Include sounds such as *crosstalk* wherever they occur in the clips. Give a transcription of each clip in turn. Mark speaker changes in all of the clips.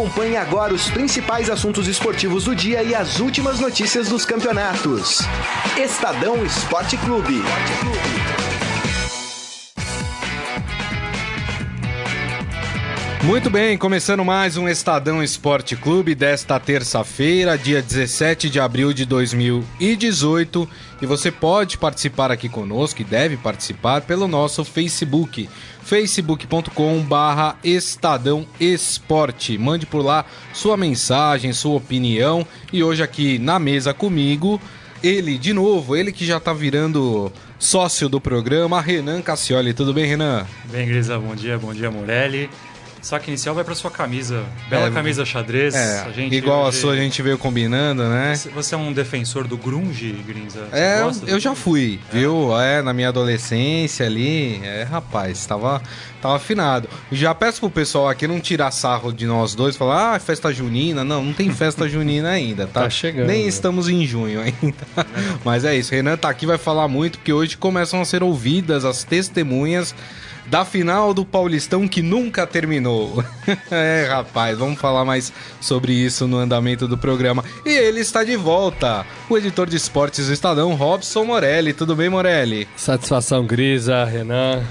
Speaker 1: Acompanhe agora os principais assuntos esportivos do dia e as últimas notícias dos campeonatos. Estadão Esporte Clube.
Speaker 2: Muito bem, começando mais um Estadão Esporte Clube desta terça-feira, dia 17 de abril de 2018. E você pode participar aqui conosco e deve participar pelo nosso Facebook, facebook.com barra Estadão Esporte. Mande por lá sua mensagem, sua opinião. E hoje aqui na mesa comigo, ele de novo, ele que já está virando sócio do programa, Renan Cassioli. Tudo bem, Renan?
Speaker 3: Bem, Grisa, bom dia, bom dia, Morelli. Saque inicial vai para sua camisa. Bela é, camisa xadrez.
Speaker 2: É, a gente igual hoje... a sua a gente veio combinando, né?
Speaker 3: Você é um defensor do grunge, Grinza?
Speaker 2: é, eu já fui, é. viu? É, na minha adolescência ali. É, rapaz, tava, tava afinado. Já peço pro pessoal aqui não tirar sarro de nós dois, falar, ah, festa junina. Não, não tem festa *laughs* junina ainda, tá?
Speaker 3: tá chegando.
Speaker 2: Nem estamos em junho ainda. Mas é isso, Renan tá aqui, vai falar muito, porque hoje começam a ser ouvidas as testemunhas da final do Paulistão que nunca terminou. *laughs* é, rapaz, vamos falar mais sobre isso no andamento do programa. E ele está de volta, o editor de esportes do Estadão, Robson Morelli. Tudo bem, Morelli?
Speaker 4: Satisfação, Grisa, Renan.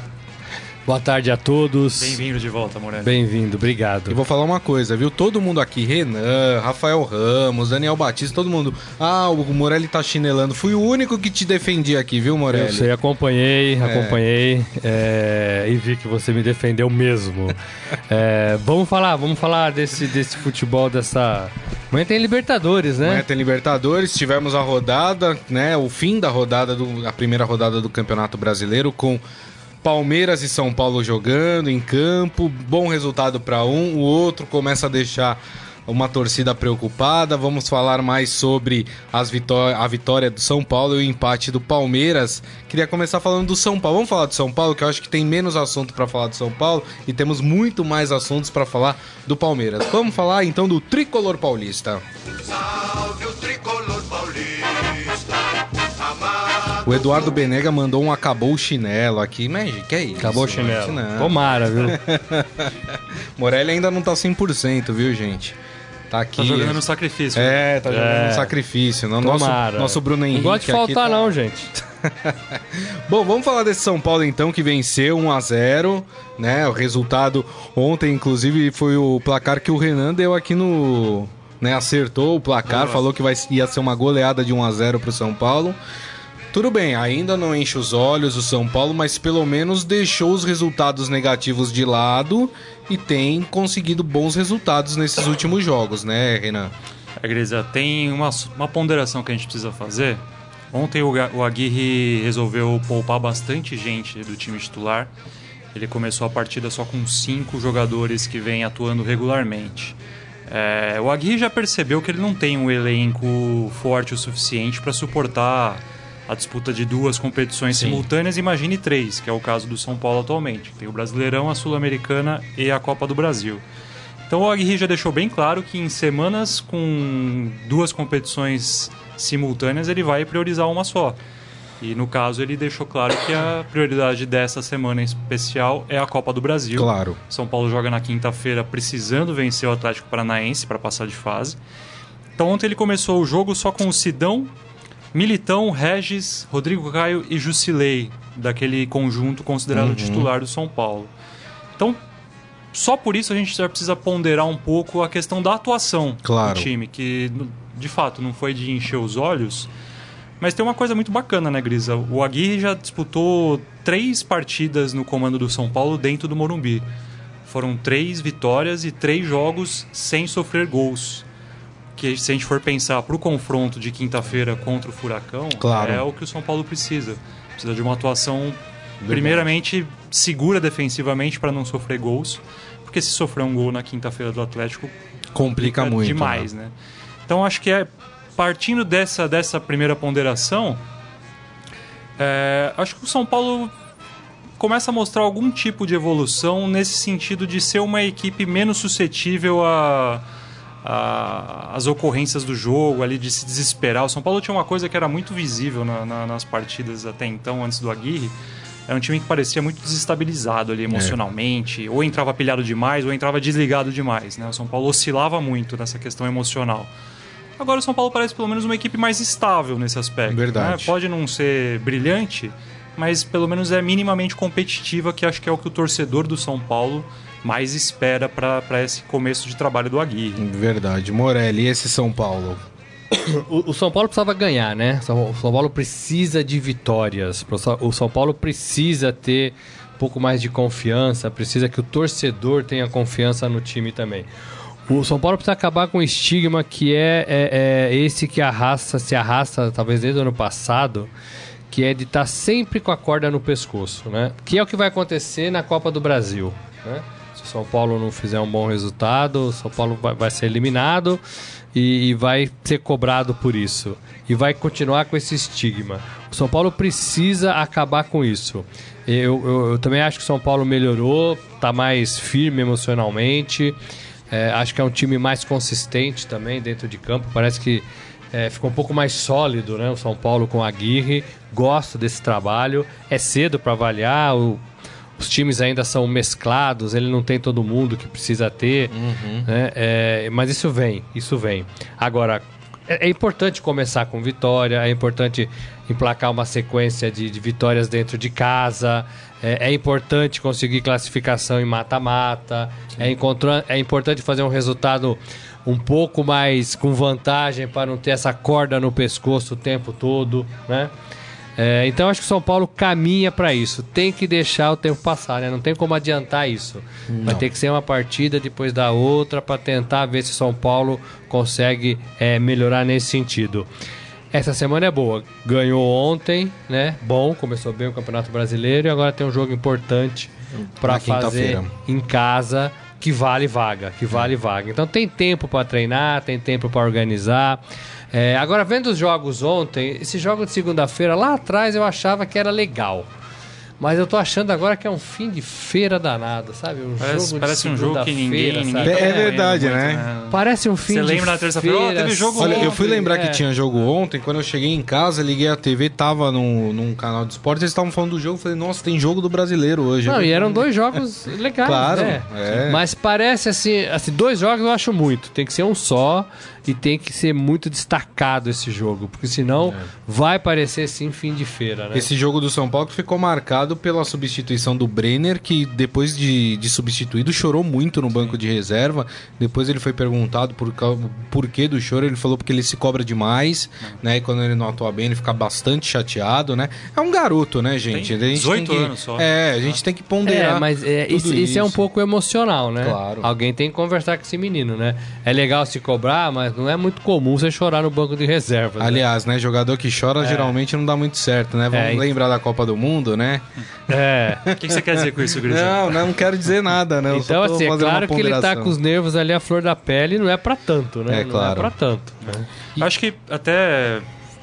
Speaker 4: Boa tarde a todos.
Speaker 3: Bem-vindo de volta, Morelli.
Speaker 4: Bem-vindo, obrigado.
Speaker 2: E vou falar uma coisa, viu? Todo mundo aqui, Renan, Rafael Ramos, Daniel Batista, todo mundo. Ah, o Morelli tá chinelando. Fui o único que te defendi aqui, viu, Morelli?
Speaker 4: Eu sei, acompanhei, é. acompanhei é, e vi que você me defendeu mesmo. *laughs* é, vamos falar, vamos falar desse, desse futebol, dessa. Amanhã tem Libertadores, né?
Speaker 2: Amanhã tem Libertadores, tivemos a rodada, né? O fim da rodada, do, a primeira rodada do Campeonato Brasileiro com Palmeiras e São Paulo jogando em campo, bom resultado para um, o outro começa a deixar uma torcida preocupada. Vamos falar mais sobre as vitó a vitória do São Paulo e o empate do Palmeiras. Queria começar falando do São Paulo. Vamos falar do São Paulo, que eu acho que tem menos assunto para falar do São Paulo e temos muito mais assuntos para falar do Palmeiras. Vamos falar então do tricolor paulista. Salve o tricolor o Eduardo Benega mandou um acabou o chinelo aqui. Mas que é isso?
Speaker 4: Acabou o chinelo. Não. Tomara, viu? *laughs*
Speaker 2: Morelli ainda não tá 100%, viu, gente? Tá aqui. Tá
Speaker 3: jogando no sacrifício.
Speaker 2: É, tá jogando no é. sacrifício. Não, nosso, nosso Bruno Henrique.
Speaker 4: Não gosta de faltar, tá... não, gente. *laughs*
Speaker 2: Bom, vamos falar desse São Paulo então, que venceu 1 a 0 né? O resultado ontem, inclusive, foi o placar que o Renan deu aqui no. Né, acertou o placar, Nossa. falou que vai, ia ser uma goleada de 1 a 0 pro São Paulo. Tudo bem, ainda não enche os olhos o São Paulo, mas pelo menos deixou os resultados negativos de lado e tem conseguido bons resultados nesses últimos jogos, né, Renan?
Speaker 3: É, Grisa, tem uma, uma ponderação que a gente precisa fazer. Ontem o, o Aguirre resolveu poupar bastante gente do time titular. Ele começou a partida só com cinco jogadores que vêm atuando regularmente. É, o Aguirre já percebeu que ele não tem um elenco forte o suficiente para suportar a disputa de duas competições Sim. simultâneas, imagine três, que é o caso do São Paulo atualmente. Tem o Brasileirão, a Sul-Americana e a Copa do Brasil. Então o Aguirre já deixou bem claro que em semanas com duas competições simultâneas ele vai priorizar uma só. E no caso ele deixou claro que a prioridade dessa semana em especial é a Copa do Brasil.
Speaker 2: Claro.
Speaker 3: São Paulo joga na quinta-feira precisando vencer o Atlético Paranaense para passar de fase. Então ontem ele começou o jogo só com o Sidão, Militão, Regis, Rodrigo Caio e Jusilei, daquele conjunto considerado uhum. titular do São Paulo. Então, só por isso a gente já precisa ponderar um pouco a questão da atuação
Speaker 2: claro.
Speaker 3: do time, que de fato não foi de encher os olhos. Mas tem uma coisa muito bacana, né, Grisa? O Aguirre já disputou três partidas no comando do São Paulo dentro do Morumbi. Foram três vitórias e três jogos sem sofrer gols que se a gente for pensar para o confronto de quinta-feira contra o Furacão,
Speaker 2: claro.
Speaker 3: é o que o São Paulo precisa. Precisa de uma atuação, primeiramente, segura defensivamente para não sofrer gols, porque se sofrer um gol na quinta-feira do Atlético,
Speaker 2: complica, muito
Speaker 3: demais, né? né? Então acho que é partindo dessa, dessa primeira ponderação, é, acho que o São Paulo começa a mostrar algum tipo de evolução nesse sentido de ser uma equipe menos suscetível a a, as ocorrências do jogo, ali de se desesperar. O São Paulo tinha uma coisa que era muito visível na, na, nas partidas até então, antes do Aguirre, era um time que parecia muito desestabilizado ali emocionalmente, ou entrava pilhado demais, ou entrava desligado demais, né? O São Paulo oscilava muito nessa questão emocional. Agora o São Paulo parece pelo menos uma equipe mais estável nesse aspecto.
Speaker 2: Verdade.
Speaker 3: né? Pode não ser brilhante, mas pelo menos é minimamente competitiva, que acho que é o que o torcedor do São Paulo mais espera para esse começo de trabalho do Aguirre.
Speaker 2: Verdade. Morelli, e esse São Paulo? *coughs*
Speaker 4: O, o São Paulo precisava ganhar, né? O São Paulo precisa de vitórias. O São Paulo precisa ter um pouco mais de confiança, precisa que o torcedor tenha confiança no time também. O São Paulo precisa acabar com o estigma que é, é, é esse que arrasta, se arrasta, talvez desde o ano passado, que é de estar sempre com a corda no pescoço, né? Que é o que vai acontecer na Copa do Brasil, né? Se o São Paulo não fizer um bom resultado, o São Paulo vai, vai ser eliminado e, e, vai ser cobrado por isso. E vai continuar com esse estigma. O São Paulo precisa acabar com isso. Eu, eu, eu também acho que o São Paulo melhorou, está mais firme emocionalmente. É, acho que é um time mais consistente também dentro de campo. Parece que é, ficou um pouco mais sólido, né? O São Paulo com a Aguirre. Gosto desse trabalho. É cedo para avaliar. O, os times ainda são mesclados, ele não tem todo mundo que precisa ter. Uhum. Né? É, mas isso vem, isso vem. Agora, é, é, importante começar com vitória, é importante emplacar uma sequência de, de vitórias dentro de casa, é, é importante conseguir classificação em mata-mata, é, é importante fazer um resultado um pouco mais com vantagem para não ter essa corda no pescoço o tempo todo, né? É, então acho que o São Paulo caminha para isso. Tem que deixar o tempo passar, né? Não tem como adiantar isso. Não. Vai ter que ser uma partida depois da outra para tentar ver se o São Paulo consegue é, melhorar nesse sentido. Essa semana é boa. Ganhou ontem, né? Bom, começou bem o Campeonato Brasileiro e agora tem um jogo importante para fazer em casa que vale vaga, que vale vaga. Então tem tempo para treinar, tem tempo para organizar. É, agora, vendo os jogos ontem, esse jogo de segunda-feira, lá atrás eu achava que era legal. Mas eu tô achando agora que é um fim de feira danado, sabe? Um
Speaker 3: parece
Speaker 4: jogo
Speaker 3: parece um jogo que ninguém, ninguém tá
Speaker 2: É verdade, muito, né?
Speaker 4: né? Parece um fim
Speaker 3: Você
Speaker 4: de
Speaker 3: lembra na terça-feira? Oh, teve jogo
Speaker 2: Olha,
Speaker 3: ontem.
Speaker 2: eu fui lembrar
Speaker 4: é.
Speaker 2: que tinha jogo ontem. Quando eu cheguei em casa, liguei a TV, tava num, num canal de esporte, eles estavam falando do jogo. Falei, nossa, tem jogo do brasileiro hoje.
Speaker 4: Não, e eram dois jogos legais,
Speaker 2: Claro,
Speaker 4: né?
Speaker 2: é.
Speaker 4: Mas parece assim, assim, dois jogos eu acho muito. Tem que ser um só e tem que ser muito destacado esse jogo, porque senão vai parecer sim fim de feira, né?
Speaker 2: Esse jogo do São Paulo que ficou marcado pela substituição do Brenner, que depois de, de substituído chorou muito no banco de reserva. Depois ele foi perguntado por porquê do choro, ele falou porque ele se cobra demais, né? E quando ele não atua bem, ele fica bastante chateado, né? É um garoto, né, gente?
Speaker 3: Tem
Speaker 2: a gente
Speaker 3: 18
Speaker 2: tem que,
Speaker 3: anos só.
Speaker 2: É, a gente tem que ponderar.
Speaker 4: É, mas é,
Speaker 2: tudo
Speaker 4: isso, isso é um pouco emocional, né?
Speaker 2: Claro.
Speaker 4: Alguém tem que conversar com esse menino, né? É legal se cobrar, mas não é muito comum você chorar no banco de reserva.
Speaker 2: Aliás, né, jogador que chora geralmente não dá muito certo, né? Vamos
Speaker 4: É,
Speaker 2: lembrar da Copa do Mundo, né?
Speaker 4: É.
Speaker 3: O que que você quer dizer com isso, Grisel?
Speaker 2: Não, não quero dizer nada, né? Eu
Speaker 4: Então, assim, é claro que ele tá com os nervos ali à flor da pele e não é pra tanto, né?
Speaker 2: É,
Speaker 4: Não
Speaker 2: claro.
Speaker 4: é pra tanto. né?
Speaker 3: Acho que até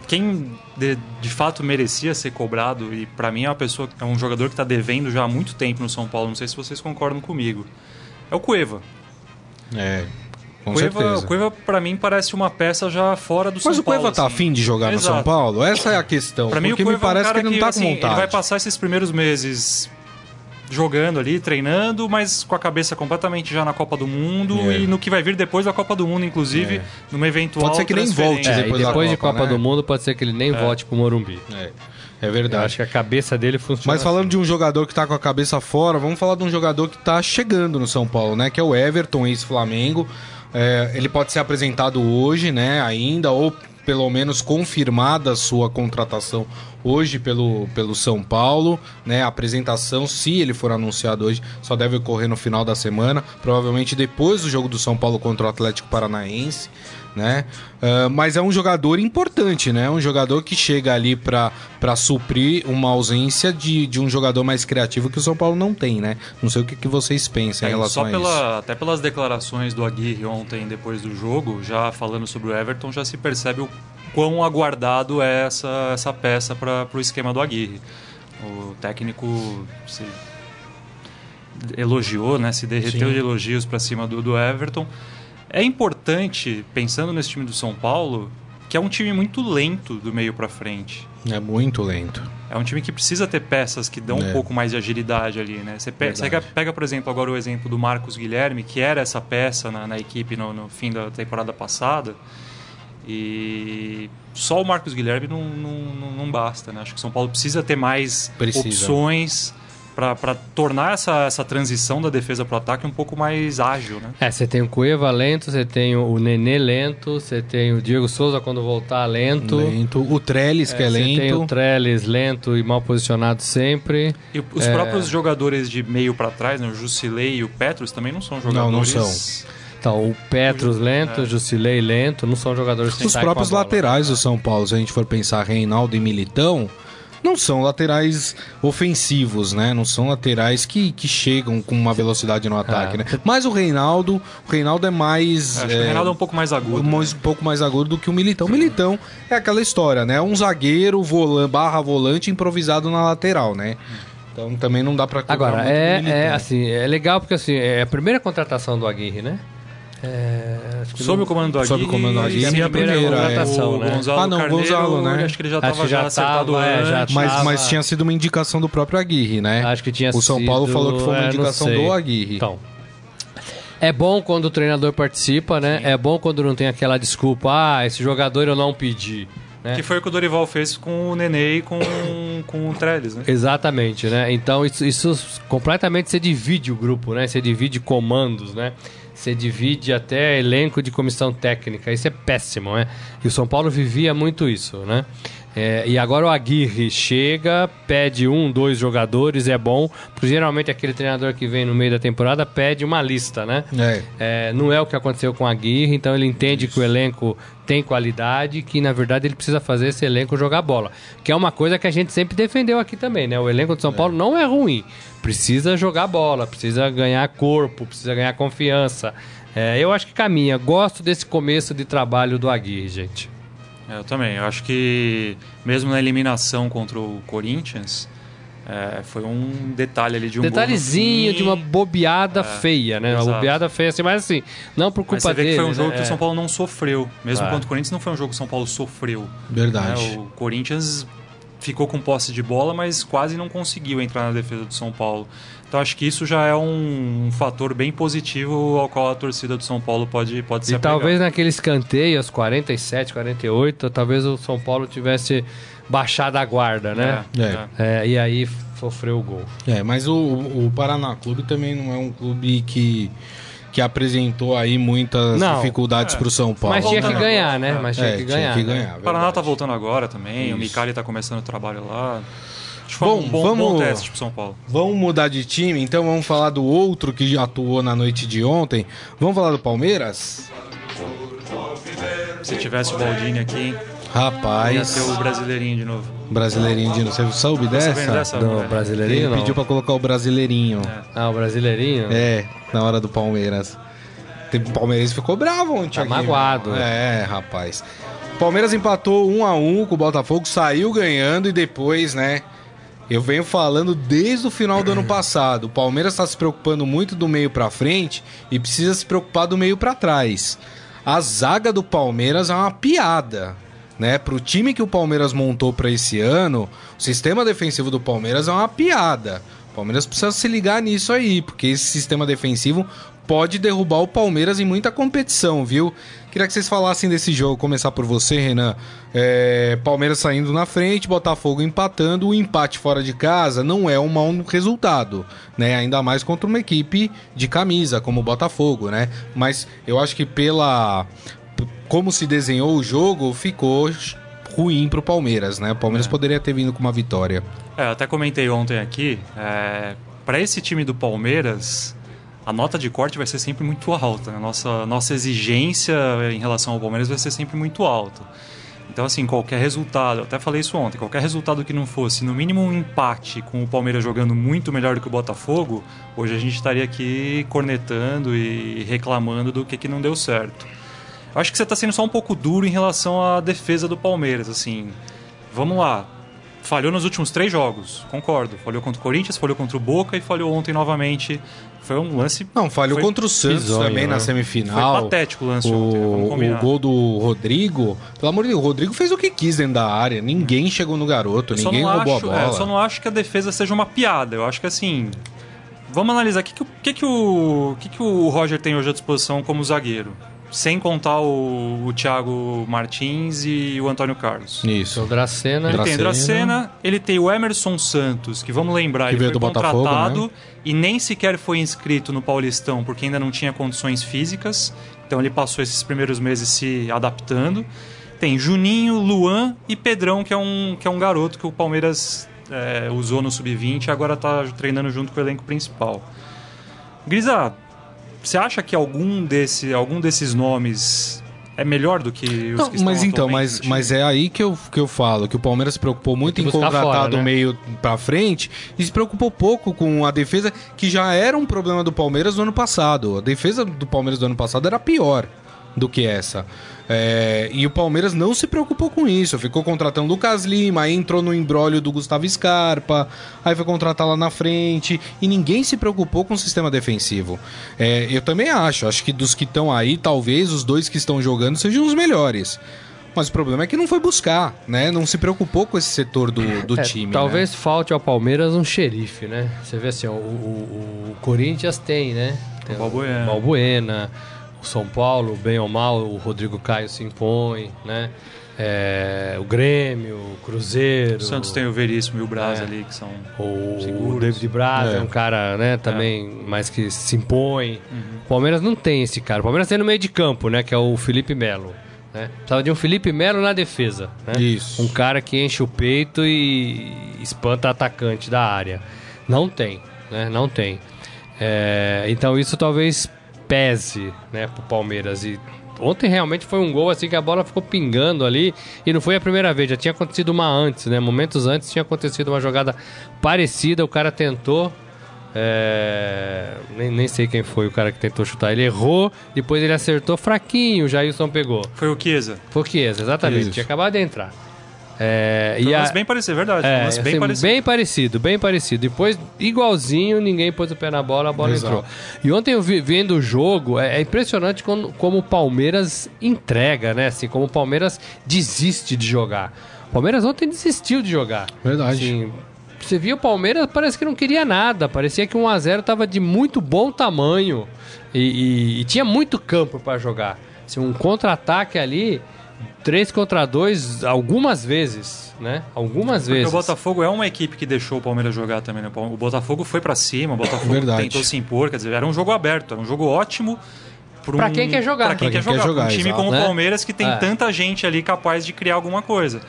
Speaker 3: quem de, de fato merecia ser cobrado, e pra mim é uma pessoa, é um jogador que tá devendo já há muito tempo no São Paulo, não sei se vocês concordam comigo. É o Cueva.
Speaker 2: É, com
Speaker 3: Cueva,
Speaker 2: certeza.
Speaker 3: o Cueva, pra mim, parece uma peça já fora do São
Speaker 2: Mas o
Speaker 3: Paulo.
Speaker 2: Cueva tá
Speaker 3: assim.
Speaker 2: afim de jogar no
Speaker 3: Exato.
Speaker 2: São Paulo? Essa é a questão.
Speaker 3: Pra mim,
Speaker 2: porque
Speaker 3: o Cueva
Speaker 2: me parece
Speaker 3: é um
Speaker 2: que ele não tá
Speaker 3: assim,
Speaker 2: com vontade.
Speaker 3: Ele vai passar esses primeiros meses jogando ali, treinando, mas com a cabeça completamente já na Copa do Mundo
Speaker 2: É.
Speaker 3: e no que vai vir depois da Copa do Mundo, inclusive,
Speaker 2: É.
Speaker 3: numa eventual
Speaker 2: Pode ser que nem volte.
Speaker 4: É,
Speaker 2: depois da
Speaker 4: depois de
Speaker 2: Copa,
Speaker 4: Copa
Speaker 2: né?
Speaker 4: do Mundo, pode ser que ele nem volte pro Morumbi.
Speaker 2: É, é
Speaker 4: Eu
Speaker 2: verdade.
Speaker 4: acho que a cabeça dele funciona.
Speaker 2: Mas falando de um jogador que tá com a cabeça fora, vamos falar de um jogador que tá chegando no São Paulo, né? Que é o Everton, ex-Flamengo. É, ele pode ser apresentado hoje, né? Ainda, ou pelo menos confirmada a sua contratação hoje pelo, pelo São Paulo, né? A apresentação, se ele for anunciado hoje, só deve ocorrer no final da semana, provavelmente depois do jogo do São Paulo contra o Atlético Paranaense, né? Ah, mas é um jogador importante, né? Um jogador que chega ali para suprir uma ausência de, de um jogador mais criativo que o São Paulo não tem, né? Não sei o que, que vocês pensam em
Speaker 3: É,
Speaker 2: relação
Speaker 3: só
Speaker 2: a
Speaker 3: pela,
Speaker 2: isso.
Speaker 3: até pelas declarações do Aguirre ontem depois do jogo, já falando sobre o Everton, já se percebe o quão aguardado é essa, essa peça para o esquema do Aguirre. O técnico se elogiou, né, se derreteu
Speaker 2: Sim.
Speaker 3: de elogios para cima do, do Everton. É importante, pensando nesse time do São Paulo, que é um time muito lento do meio para frente.
Speaker 2: É muito lento.
Speaker 3: É um time que precisa ter peças que dão
Speaker 2: É.
Speaker 3: um pouco mais de agilidade ali, né? Você, pe- você
Speaker 2: Verdade.
Speaker 3: pega, por exemplo, agora o exemplo do Marcos Guilherme, que era essa peça na, na equipe no, no fim da temporada passada. E só o Marcos Guilherme não, não, não- não basta, né? Acho que o São Paulo precisa ter mais
Speaker 2: Precisa.
Speaker 3: opções para tornar essa, essa transição da defesa para o ataque um pouco mais ágil, né?
Speaker 4: É, você tem o Cueva lento, você tem o Nenê lento, você tem o Diego Souza quando voltar lento.
Speaker 2: Lento. O Trellis, que é,
Speaker 4: Você tem o
Speaker 2: lento.
Speaker 4: Trellis lento e mal posicionado sempre.
Speaker 3: E os
Speaker 2: É.
Speaker 3: próprios jogadores de meio para trás, né? o Jusilei e o Petros, também não são
Speaker 2: Não,
Speaker 3: jogadores...
Speaker 2: não são.
Speaker 4: Então, o Petros lento, o Jusilei lento, não são jogadores que
Speaker 2: Os próprios laterais do São Paulo, se a gente for pensar Reinaldo e Militão, não são laterais ofensivos, né? Não são laterais que, que chegam com uma velocidade no ataque,
Speaker 4: Ah.
Speaker 2: né? Mas o Reinaldo, o Reinaldo é mais...
Speaker 3: Acho que o Reinaldo é um pouco mais agudo. né?
Speaker 2: um pouco mais agudo do que o Militão. O Militão é aquela história, né? Um zagueiro volan, barra volante improvisado na lateral, né? Então também não dá pra
Speaker 4: Agora, é, é assim, é legal porque assim, é a primeira contratação do Aguirre, né? É,
Speaker 3: Sob o comando do Aguirre.
Speaker 2: Sob o comando do Aguirre,
Speaker 3: sim,
Speaker 2: é a primeira,
Speaker 4: contratação,
Speaker 3: o
Speaker 4: né?
Speaker 3: Gonzalo
Speaker 2: Ah, não, o
Speaker 3: Carneiro,
Speaker 2: Gonzalo, né?
Speaker 3: Acho que ele já estava
Speaker 4: já
Speaker 3: já acertado
Speaker 4: tava, é, já
Speaker 3: antes.
Speaker 2: Mas,
Speaker 4: tava-
Speaker 2: mas tinha sido uma indicação do próprio Aguirre, né?
Speaker 4: Acho que tinha
Speaker 2: O São Paulo
Speaker 4: sido-
Speaker 2: falou que foi uma
Speaker 4: é,
Speaker 2: indicação do Aguirre.
Speaker 4: Então. É bom quando o treinador participa, né? É bom quando não tem aquela desculpa, ah, esse jogador eu não pedi. Né?
Speaker 3: Que foi o que o Dorival fez com o Nenê e com, *coughs* com o Trellis, né?
Speaker 4: Exatamente, né? Então isso, isso completamente você divide o grupo, né? Você divide comandos, né? Você divide até elenco de comissão técnica. Isso é péssimo, né? E o São Paulo vivia muito isso, né? É, e agora o Aguirre chega, pede um, dois jogadores, é bom. Porque geralmente aquele treinador que vem no meio da temporada pede uma lista, né?
Speaker 2: É.
Speaker 4: É, não é o que aconteceu com a Aguirre, então ele entende que o elenco tem qualidade, que na verdade ele precisa fazer esse elenco jogar bola. Que é uma coisa que a gente sempre defendeu aqui também, né? O elenco de São Paulo não é ruim. Precisa jogar bola, precisa ganhar corpo, precisa ganhar confiança. É, eu acho que caminha. Gosto desse começo de trabalho do Aguirre, gente.
Speaker 3: É, Eu também. Eu acho que mesmo na eliminação contra o Corinthians, é, foi um detalhe ali de um
Speaker 4: Detalhezinho de uma bobeada feia, né? Uma
Speaker 3: exato.
Speaker 4: bobeada feia assim, mas assim, não por
Speaker 3: Mas
Speaker 4: culpa
Speaker 3: você vê
Speaker 4: dele.
Speaker 3: que foi um jogo
Speaker 4: né?
Speaker 3: que o
Speaker 4: É.
Speaker 3: São Paulo não sofreu. Mesmo
Speaker 4: Ah.
Speaker 3: contra o Corinthians, não foi um jogo que o São Paulo sofreu.
Speaker 2: Verdade.
Speaker 3: né? O Corinthians ficou com posse de bola, mas quase não conseguiu entrar na defesa do São Paulo. Então acho que isso já é um, um fator bem positivo ao qual a torcida do São Paulo pode, pode se
Speaker 4: E talvez naquele escanteio, aos 47, 48, talvez o São Paulo tivesse baixado a guarda, né?
Speaker 3: É,
Speaker 2: É.
Speaker 3: é.
Speaker 4: E aí sofreu o gol.
Speaker 2: É, mas o, o Paraná Clube também não é um clube que, que apresentou aí muitas
Speaker 4: Não.
Speaker 2: dificuldades
Speaker 3: É.
Speaker 2: pro São Paulo.
Speaker 4: Mas tinha que
Speaker 3: voltando
Speaker 4: ganhar, né? Mas tinha
Speaker 2: É,
Speaker 4: que
Speaker 2: tinha
Speaker 4: ganhar.
Speaker 2: que
Speaker 4: né?
Speaker 2: ganhar.
Speaker 3: O Paraná tá voltando agora também, o
Speaker 2: Isso.
Speaker 3: Micali tá começando o trabalho lá. Acho foi
Speaker 2: Bom,
Speaker 3: um bom,
Speaker 2: vamos-
Speaker 3: bom teste pro São Paulo.
Speaker 2: Vamos mudar de time, então vamos falar do outro que atuou na noite de ontem. Vamos falar do Palmeiras?
Speaker 3: Se tivesse o Baldini aqui, hein, ia
Speaker 2: Rapaz,
Speaker 3: ter o brasileirinho de novo.
Speaker 2: brasileirinho de Você soube
Speaker 3: Tá
Speaker 2: dessa?
Speaker 3: dessa?
Speaker 4: Do
Speaker 3: Não,
Speaker 4: brasileirinho,
Speaker 2: Ele
Speaker 4: não?
Speaker 2: pediu pra colocar o brasileirinho.
Speaker 4: Ah, o brasileirinho?
Speaker 2: É, na hora do Palmeiras. O Palmeiras ficou bravo ontem.
Speaker 4: Tá
Speaker 2: aqui,
Speaker 4: magoado.
Speaker 2: É, rapaz. Palmeiras empatou 1 a 1 com o Botafogo, saiu ganhando e depois, né? Eu venho falando desde o final do ano *clears throat* passado. O Palmeiras está se preocupando muito do meio pra frente e precisa se preocupar do meio pra trás. A zaga do Palmeiras é uma piada, né? Pro time que o Palmeiras montou pra esse ano, o sistema defensivo do Palmeiras é uma piada. O Palmeiras precisa se ligar nisso aí, porque esse sistema defensivo pode derrubar o Palmeiras em muita competição, viu? Queria que vocês falassem desse jogo, começar por você, Renan. É, Palmeiras saindo na frente, Botafogo empatando, o empate fora de casa não é um mau resultado, né? Ainda mais contra uma equipe de camisa, como o Botafogo, né? Mas eu acho que pela como se desenhou o jogo, ficou ruim pro Palmeiras, né? O Palmeiras poderia ter vindo com uma vitória.
Speaker 3: É, eu até comentei ontem aqui, é, para esse time do Palmeiras, a nota de corte vai ser sempre muito alta. né? Nossa, nossa exigência em relação ao Palmeiras vai ser sempre muito alta. Então, assim, qualquer resultado, eu até falei isso ontem, qualquer resultado que não fosse, no mínimo um empate com o Palmeiras jogando muito melhor do que o Botafogo, hoje a gente estaria aqui cornetando e reclamando do que, que não deu certo. Eu acho que você está sendo só um pouco duro em relação à defesa do Palmeiras, assim. Vamos lá. Falhou nos últimos três jogos, concordo. Falhou contra o Corinthians, falhou contra o Boca e falhou ontem novamente. Foi um lance.
Speaker 2: Não, falhou contra o Santos
Speaker 4: bizonho,
Speaker 2: também na
Speaker 4: né?
Speaker 2: semifinal.
Speaker 3: Foi patético o lance ontem, né?
Speaker 2: O, o gol do Rodrigo, pelo amor de Deus, o Rodrigo fez o que quis dentro da área. Ninguém chegou no garoto,
Speaker 3: Eu
Speaker 2: ninguém
Speaker 3: não
Speaker 2: roubou
Speaker 3: acho,
Speaker 2: a bola.
Speaker 3: é, eu só não acho que a defesa seja uma piada. Eu acho que assim. Vamos analisar o que, que, o- que, que, o, o que, que o Roger tem hoje à disposição como zagueiro. Sem contar o, o Thiago Martins e o Antônio Carlos.
Speaker 2: Isso.
Speaker 4: O Dracena.
Speaker 3: Ele tem
Speaker 2: Dracena.
Speaker 3: Dracena, ele tem o Emerson Santos, que vamos lembrar,
Speaker 2: Que
Speaker 3: ele
Speaker 2: veio
Speaker 3: foi
Speaker 2: do Botafogo,
Speaker 3: contratado
Speaker 2: né?
Speaker 3: e nem sequer foi inscrito no Paulistão porque ainda não tinha condições físicas. Então ele passou esses primeiros meses se adaptando. Tem Juninho, Luan e Pedrão, que é um, que é um garoto que o Palmeiras é, usou no Sub-20 e agora está treinando junto com o elenco principal. Grisa, você acha que algum, desse, algum desses nomes é melhor do que os
Speaker 2: Não,
Speaker 3: que estão
Speaker 2: mas então, mas, mas é aí que eu, que eu falo, que o Palmeiras se preocupou muito em contratar
Speaker 4: fora,
Speaker 2: do
Speaker 4: né?
Speaker 2: meio pra frente e se preocupou pouco com a defesa, que já era um problema do Palmeiras no ano passado. A defesa do Palmeiras do ano passado era pior do que essa. É, e o Palmeiras não se preocupou com isso. Ficou contratando o Lucas Lima, aí entrou no embrólio do Gustavo Scarpa, aí foi contratar lá na frente. E ninguém se preocupou com o sistema defensivo. É, eu também acho. Acho que dos que estão aí, talvez os dois que estão jogando sejam os melhores. Mas o problema é que não foi buscar, né? Não se preocupou com esse setor do, do
Speaker 4: É,
Speaker 2: time.
Speaker 4: talvez
Speaker 2: né?
Speaker 4: falte ao Palmeiras um xerife, né? Você vê assim, o, o- o Corinthians tem, né? Tem
Speaker 3: O Balbuena.
Speaker 4: Balbuena, o São Paulo, bem ou mal, o Rodrigo Caio se impõe, né? É, o Grêmio, o Cruzeiro.
Speaker 3: O Santos tem o Veríssimo e o Braz
Speaker 4: É.
Speaker 3: ali, que são.
Speaker 4: O,
Speaker 3: Seguros.
Speaker 4: o David Braz é.
Speaker 2: É.
Speaker 4: um cara, né, também mais que se impõe.
Speaker 3: Uhum.
Speaker 4: O Palmeiras não tem esse cara. O Palmeiras tem no meio de campo, né, que é o Felipe Melo. Né? Precisava de um Felipe Melo na defesa. Né?
Speaker 2: Isso.
Speaker 4: Um cara que enche o peito e espanta atacante da área. Não tem, né? Não tem. É, então isso talvez pese, né, pro Palmeiras. E ontem realmente foi um gol assim que a bola ficou pingando ali e não foi a primeira vez, já tinha acontecido uma antes, né? Momentos antes tinha acontecido uma jogada parecida, o cara tentou. é, nem, nem sei quem foi o cara que tentou chutar. Ele errou, depois ele acertou fraquinho, o Jailson pegou.
Speaker 3: Foi o Chiesa.
Speaker 4: Foi o Chiesa, exatamente.
Speaker 2: Isso.
Speaker 4: Tinha acabado de entrar. É, e a-
Speaker 3: bem parecido, é verdade.
Speaker 4: é,
Speaker 3: lance bem
Speaker 4: assim,
Speaker 3: parecido.
Speaker 4: bem parecido, bem parecido. Depois, igualzinho, ninguém pôs o pé na bola, a bola
Speaker 2: Exato.
Speaker 4: entrou. E ontem eu vi, vendo o jogo, é, é impressionante como, como o Palmeiras entrega, né? Assim, como o Palmeiras desiste de jogar. O Palmeiras ontem desistiu de jogar.
Speaker 2: Verdade.
Speaker 4: Assim, você via o Palmeiras, parece que não queria nada. Parecia que 1x0 estava de muito bom tamanho. E, e- e tinha muito campo para jogar. Assim, um contra-ataque ali, 3 contra 2, algumas vezes, né? Algumas
Speaker 3: Porque
Speaker 4: vezes.
Speaker 3: o Botafogo é uma equipe que deixou o Palmeiras jogar também, né? O Botafogo foi pra cima, o Botafogo
Speaker 2: Verdade.
Speaker 3: tentou se impor, quer dizer, era um jogo aberto, era um jogo ótimo. pra
Speaker 4: Pra
Speaker 3: um-
Speaker 4: quem quer jogar.
Speaker 3: Pra quem,
Speaker 2: Pra
Speaker 3: quer,
Speaker 2: quem quer
Speaker 3: jogar.
Speaker 2: jogar,
Speaker 3: pra um time
Speaker 2: exato.
Speaker 3: como
Speaker 4: Né?
Speaker 3: o Palmeiras que tem
Speaker 4: É.
Speaker 3: tanta gente ali capaz de criar alguma coisa.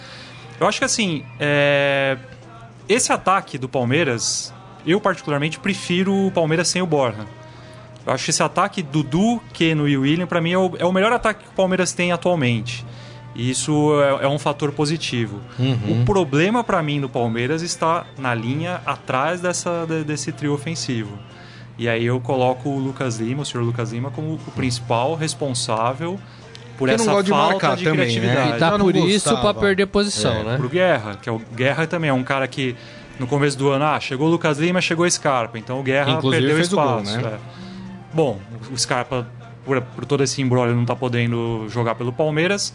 Speaker 3: Eu acho que assim, é, esse ataque do Palmeiras, eu particularmente prefiro o Palmeiras sem o Borja. Eu acho que esse ataque Dudu, Keno e William, pra mim, é o, é o melhor ataque que o Palmeiras tem atualmente. E isso é, é um fator positivo. O problema pra mim do Palmeiras está na linha atrás dessa, de- desse trio ofensivo. E aí eu coloco o Lucas Lima, o senhor Lucas Lima, como o principal responsável por
Speaker 2: Que
Speaker 3: essa
Speaker 2: gosta de
Speaker 3: falta
Speaker 2: marcar
Speaker 3: de
Speaker 2: também, né?
Speaker 3: criatividade.
Speaker 4: E tá por isso pra perder posição, né?
Speaker 3: Pro Guerra, que é o Guerra também é um cara que no começo do ano, ah, chegou o Lucas Lima, chegou o Scarpa, então o Guerra
Speaker 2: Inclusive
Speaker 3: perdeu
Speaker 2: fez o gol,
Speaker 3: espaço.
Speaker 2: né?
Speaker 3: é. Bom, o Scarpa, por, por todo esse embrólio, não tá podendo jogar pelo Palmeiras.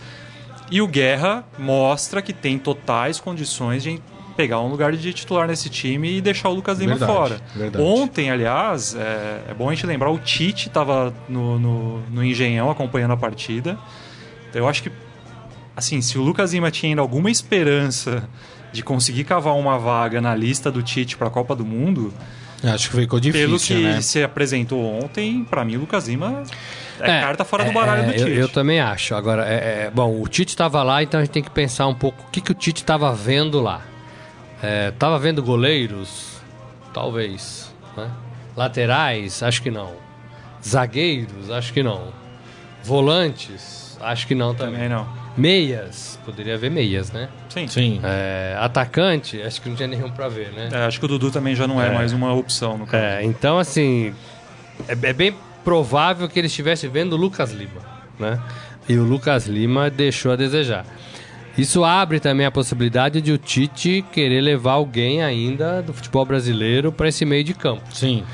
Speaker 3: E o Guerra mostra que tem totais condições de pegar um lugar de titular nesse time e deixar o Lucas Lima
Speaker 2: Verdade,
Speaker 3: fora.
Speaker 2: verdade.
Speaker 3: Ontem, aliás, é, é bom a gente lembrar, o Tite estava no, no, no Engenhão acompanhando a partida. Eu acho que, assim, se o Lucas Lima tinha ainda alguma esperança de conseguir cavar uma vaga na lista do Tite para a Copa do Mundo,
Speaker 2: Acho que ficou difícil,
Speaker 3: pelo que
Speaker 2: né?
Speaker 3: se apresentou ontem, para mim o Lucas Lima é, carta fora do baralho
Speaker 4: é,
Speaker 3: do Tite.
Speaker 4: Eu, eu também acho. Agora, é, é, bom, o Tite estava lá, então a gente tem que pensar um pouco o que, que o Tite estava vendo lá. É, tava vendo goleiros? Talvez. né? Laterais? Acho que não. Zagueiros? Acho que não. Volantes? Acho que não também.
Speaker 3: Também não.
Speaker 4: Meias? Poderia haver meias, né?
Speaker 3: Sim.
Speaker 2: Sim.
Speaker 4: É, atacante? Acho que não tinha nenhum pra ver, né?
Speaker 3: É, acho que o Dudu também já não é, mais uma opção no caso.
Speaker 4: É, então assim, é, é bem provável que ele estivesse vendo o Lucas Lima, né? E o Lucas Lima deixou a desejar. Isso abre também a possibilidade de o Tite querer levar alguém ainda do futebol brasileiro para esse meio de campo.
Speaker 2: Sim.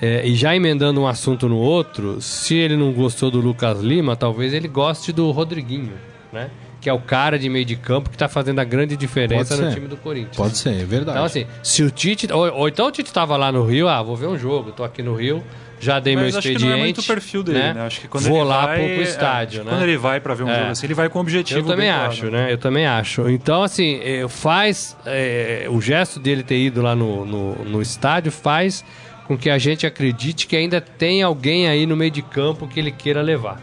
Speaker 4: É, e já emendando um assunto no outro, se ele não gostou do Lucas Lima, talvez ele goste do Rodriguinho, né? Que é o cara de meio de campo que tá fazendo a grande diferença no time do Corinthians.
Speaker 2: Pode ser, é verdade.
Speaker 4: Então, assim, se o Tite. Ou, ou então o Tite tava lá no Rio, ah, vou ver um jogo, tô aqui no Rio, já dei
Speaker 3: Mas
Speaker 4: meu
Speaker 3: acho que
Speaker 4: expediente.
Speaker 3: não é muito o perfil dele, né? Acho que quando
Speaker 4: vou
Speaker 3: ele
Speaker 4: lá
Speaker 3: vai,
Speaker 4: pro, pro
Speaker 3: é,
Speaker 4: estádio,
Speaker 3: acho que
Speaker 4: né?
Speaker 3: Quando ele vai pra ver um
Speaker 4: É.
Speaker 3: jogo assim, ele vai com o objetivo
Speaker 4: Eu também
Speaker 3: bem claro,
Speaker 4: acho, né? Eu também acho. Então, assim, eh, faz. eh, o gesto dele ter ido lá no, no, no estádio faz com que a gente acredite que ainda tem alguém aí no meio de campo que ele queira levar.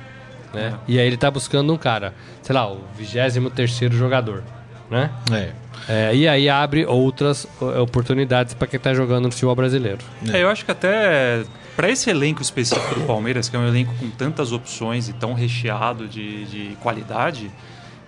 Speaker 4: Né? E aí ele tá buscando um cara, sei lá, o 23 jogador. Né?
Speaker 2: É.
Speaker 4: É, e aí abre outras eh, oportunidades para quem tá jogando no futebol brasileiro.
Speaker 3: É, eu acho que até para esse elenco específico do Palmeiras, que é um elenco com tantas opções e tão recheado de, de qualidade,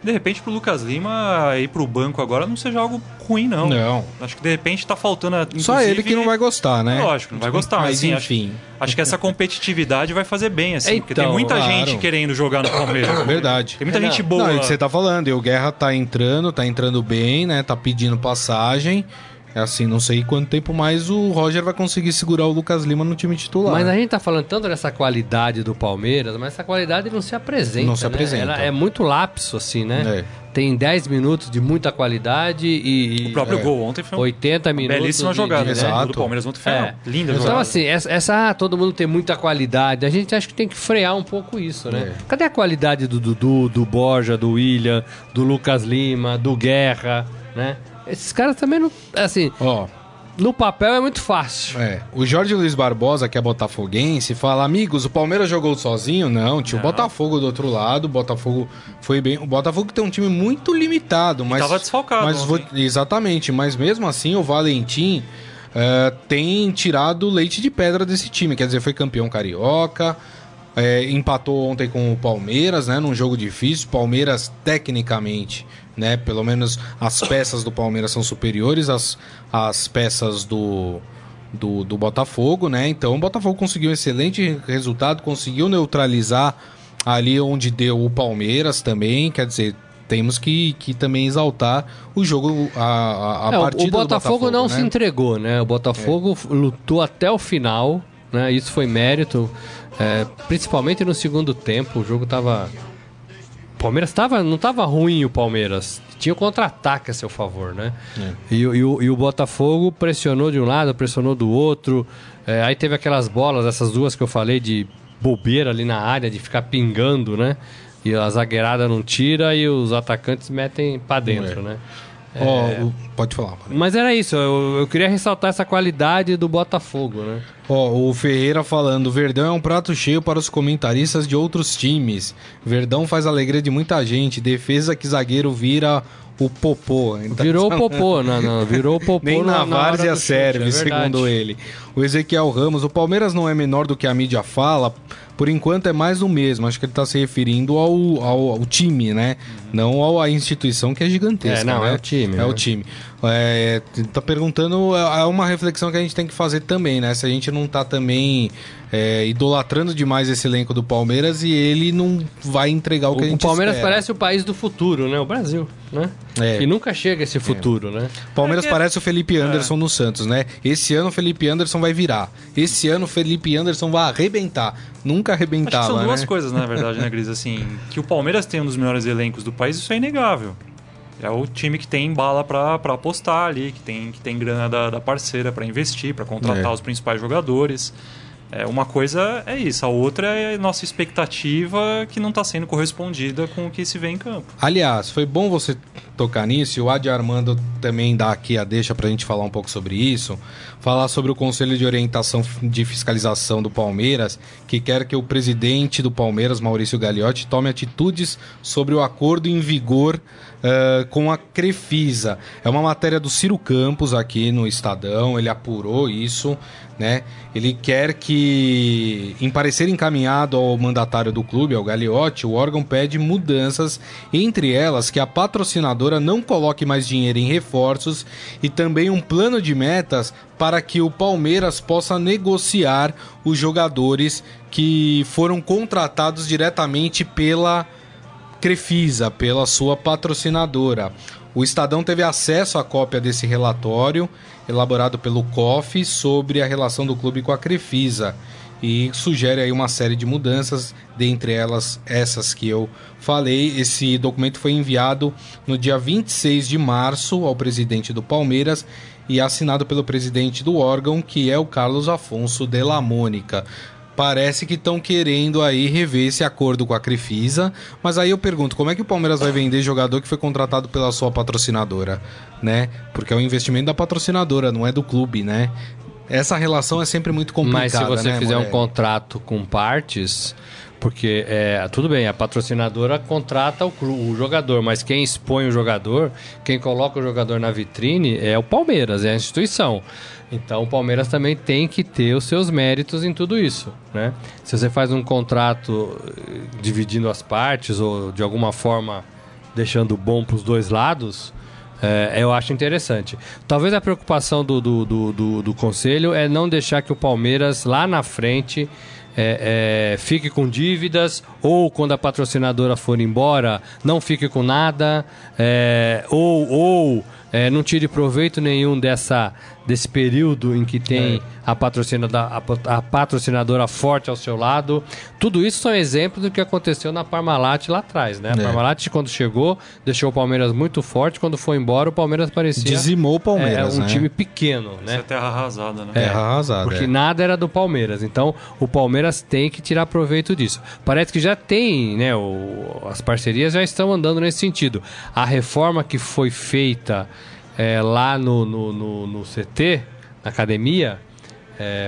Speaker 3: de repente pro Lucas Lima ir pro banco agora não seja algo ruim, não.
Speaker 2: Não.
Speaker 3: Acho que de repente tá faltando.
Speaker 2: Só ele que não vai gostar, né?
Speaker 3: Lógico, não vai gostar, mas, assim, acho-
Speaker 2: enfim.
Speaker 3: Acho, que essa competitividade vai fazer bem, assim, porque tem
Speaker 4: Então,
Speaker 3: muita
Speaker 2: claro.
Speaker 3: gente querendo jogar no Palmeiras.
Speaker 2: Verdade.
Speaker 3: Tem muita
Speaker 4: É,
Speaker 3: gente boa.
Speaker 2: Não, é o que você tá falando. E o Guerra tá entrando, tá entrando bem, né? Tá pedindo passagem. É assim, não sei quanto tempo mais o Roger vai conseguir segurar o Lucas Lima no time titular.
Speaker 4: Mas a gente tá falando tanto dessa qualidade do Palmeiras, mas essa qualidade não se apresenta.
Speaker 2: Não se
Speaker 4: né?
Speaker 2: apresenta.
Speaker 4: Ela é muito lapso, assim, né?
Speaker 2: É.
Speaker 4: Tem 10 minutos de muita qualidade e.
Speaker 3: O próprio
Speaker 2: É.
Speaker 3: gol ontem foi uma
Speaker 4: 80 minutos.
Speaker 3: belíssima
Speaker 4: de-
Speaker 3: jogada.
Speaker 4: de-
Speaker 3: né?
Speaker 2: Exato.
Speaker 3: Do Palmeiras ontem foi
Speaker 4: É.
Speaker 3: linda
Speaker 4: Então,
Speaker 3: jogada.
Speaker 4: assim, essa, essa, ah, todo mundo tem muita qualidade. A gente acha que tem que frear um pouco isso, né?
Speaker 2: É.
Speaker 4: Cadê a qualidade do Dudu, do Borja, do William, do Lucas Lima, do Guerra, né? Esses caras também não. Assim,
Speaker 2: Ó,
Speaker 4: no papel é muito fácil.
Speaker 2: é. O Jorge Luiz Barbosa, que é botafoguense, fala: Amigos, o Palmeiras jogou sozinho? Não, tinha o. Botafogo do outro lado. O Botafogo foi bem. O Botafogo tem um time muito limitado, mas.
Speaker 3: tava desfalcado
Speaker 2: Mas exatamente, mas mesmo assim, o Valentim. eh, tem tirado leite de pedra desse time, quer dizer, foi campeão carioca, é, empatou ontem com o Palmeiras, né? Num jogo difícil. Palmeiras, tecnicamente, né? Pelo menos as peças do Palmeiras são superiores às, às peças do, do, do Botafogo, né? Então o Botafogo conseguiu um excelente resultado, conseguiu neutralizar ali onde deu o Palmeiras também. Quer dizer, temos que, que também exaltar o jogo, a, a, a
Speaker 4: É,
Speaker 2: partida
Speaker 4: o Botafogo, não
Speaker 2: né?
Speaker 4: se entregou, né? O Botafogo f- lutou até o final, né? Isso foi mérito, é, principalmente no segundo tempo. O jogo tava. O Palmeiras tava, não tava ruim o Palmeiras. Tinha o contra-ataque a seu favor, né? E, o- e o, e o Botafogo pressionou de um lado, pressionou do outro. É, aí teve aquelas bolas, essas duas que eu falei de bobeira ali na área, de ficar pingando, né? E a zagueirada não tira e os atacantes metem pra dentro,
Speaker 2: É.
Speaker 4: né?
Speaker 2: Ó, o- pode falar. Mano.
Speaker 4: Mas era isso, eu, eu queria ressaltar essa qualidade do Botafogo, né?
Speaker 2: Ó, o Ferreira falando, Verdão é um prato cheio para os comentaristas de outros times. Verdão faz alegria de muita gente. Defesa que zagueiro vira o popô. Então,
Speaker 4: Virou o *laughs* popô, não, não, virou o popô
Speaker 2: Nem na,
Speaker 4: hora
Speaker 2: várzea
Speaker 4: chute,
Speaker 2: serve,
Speaker 4: é
Speaker 2: segundo ele. O Ezequiel Ramos, o Palmeiras não é menor do que a mídia fala, por enquanto é mais o mesmo. Acho que ele está se referindo ao, ao, ao time, né? Não ao- à instituição que é gigantesca.
Speaker 4: É, não,
Speaker 2: né?
Speaker 4: é o time,
Speaker 2: É
Speaker 4: né?
Speaker 2: o time. É, tá perguntando, é uma reflexão que a gente tem que fazer também, né? Se a gente não tá também é, idolatrando demais esse elenco do Palmeiras e ele não vai entregar o que a
Speaker 4: O, o
Speaker 2: gente
Speaker 4: Palmeiras
Speaker 2: espera.
Speaker 4: parece o país do futuro, né? O Brasil, né?
Speaker 2: É.
Speaker 4: E nunca chega esse futuro, né?
Speaker 2: Palmeiras
Speaker 3: É que-
Speaker 2: parece o Felipe Anderson no Santos, né? Esse ano o Felipe Anderson vai virar. Esse ano o Felipe Anderson vai arrebentar. Nunca arrebentava,
Speaker 3: são duas
Speaker 2: né?
Speaker 3: coisas, na verdade, né, Gris? Assim, que o Palmeiras tem um dos melhores elencos do país, isso é inegável. É o time que tem bala pra pra apostar ali, que tem, que tem grana da, da parceira pra investir, pra contratar
Speaker 2: É.
Speaker 3: os principais jogadores. É, uma coisa é isso, a outra é a nossa expectativa que não está sendo correspondida com o que se vê em campo.
Speaker 2: Aliás, foi bom você tocar nisso. e O Adi Armando também dá aqui a deixa para a gente falar um pouco sobre isso. Falar sobre o Conselho de Orientação de Fiscalização do Palmeiras, que quer que o presidente do Palmeiras, Maurício Gagliotti, tome atitudes sobre o acordo em vigor eh, com a Crefisa. É uma matéria do Ciro Campos aqui no Estadão, ele apurou isso. Né? Ele quer que, em parecer encaminhado ao mandatário do clube, ao Gagliotti, o órgão pede mudanças, entre elas que a patrocinadora não coloque mais dinheiro em reforços e também um plano de metas para que o Palmeiras possa negociar os jogadores que foram contratados diretamente pela Crefisa, pela sua patrocinadora. O Estadão teve acesso à cópia desse relatório elaborado pelo COF sobre a relação do clube com a Crefisa e sugere aí uma série de mudanças, dentre elas essas que eu falei. Esse documento foi enviado no dia 26 de março ao presidente do Palmeiras e assinado pelo presidente do órgão, que é o Carlos Afonso de la Mônica parece que estão querendo aí rever esse acordo com a Crefisa, mas aí eu pergunto, como é que o Palmeiras vai vender jogador que foi contratado pela sua patrocinadora, né? Porque é um investimento da patrocinadora, não é do clube, né? Essa relação é sempre muito complicada,
Speaker 4: Mas se você
Speaker 2: né,
Speaker 4: fizer
Speaker 2: Morelli?
Speaker 4: um contrato com partes, porque é, tudo bem, a patrocinadora contrata o, o jogador, mas quem expõe o jogador, quem coloca o jogador na vitrine é o Palmeiras, é a instituição. Então o Palmeiras também tem que ter os seus méritos em tudo isso, né? Se você faz um contrato eh, dividindo as partes ou de alguma forma deixando bom para os dois lados, é, eu acho interessante. Talvez a preocupação do, do, do, do- do conselho é não deixar que o Palmeiras lá na frente é, é, fique com dívidas ou quando a patrocinadora for embora não fique com nada é, ou, ou é, não tire proveito nenhum dessa, desse período em que tem a, patrocinadora, a, a patrocinadora forte ao seu lado. Tudo isso são exemplos do que aconteceu na Parmalat lá atrás, né? A
Speaker 2: É.
Speaker 4: Parmalat, quando chegou, deixou o Palmeiras muito forte. Quando foi embora, o Palmeiras parecia
Speaker 2: Dizimou o Palmeiras,
Speaker 4: é, um
Speaker 2: né?
Speaker 4: time pequeno,
Speaker 3: Isso é
Speaker 4: né?
Speaker 3: terra arrasada, né?
Speaker 2: Terra arrasada.
Speaker 4: Porque
Speaker 2: é.
Speaker 4: nada era do Palmeiras. Então, o Palmeiras tem que tirar proveito disso. Parece que já tem, né? o- as parcerias já estão andando nesse sentido. A reforma que foi feita é, lá no, no, no- no CT, na academia,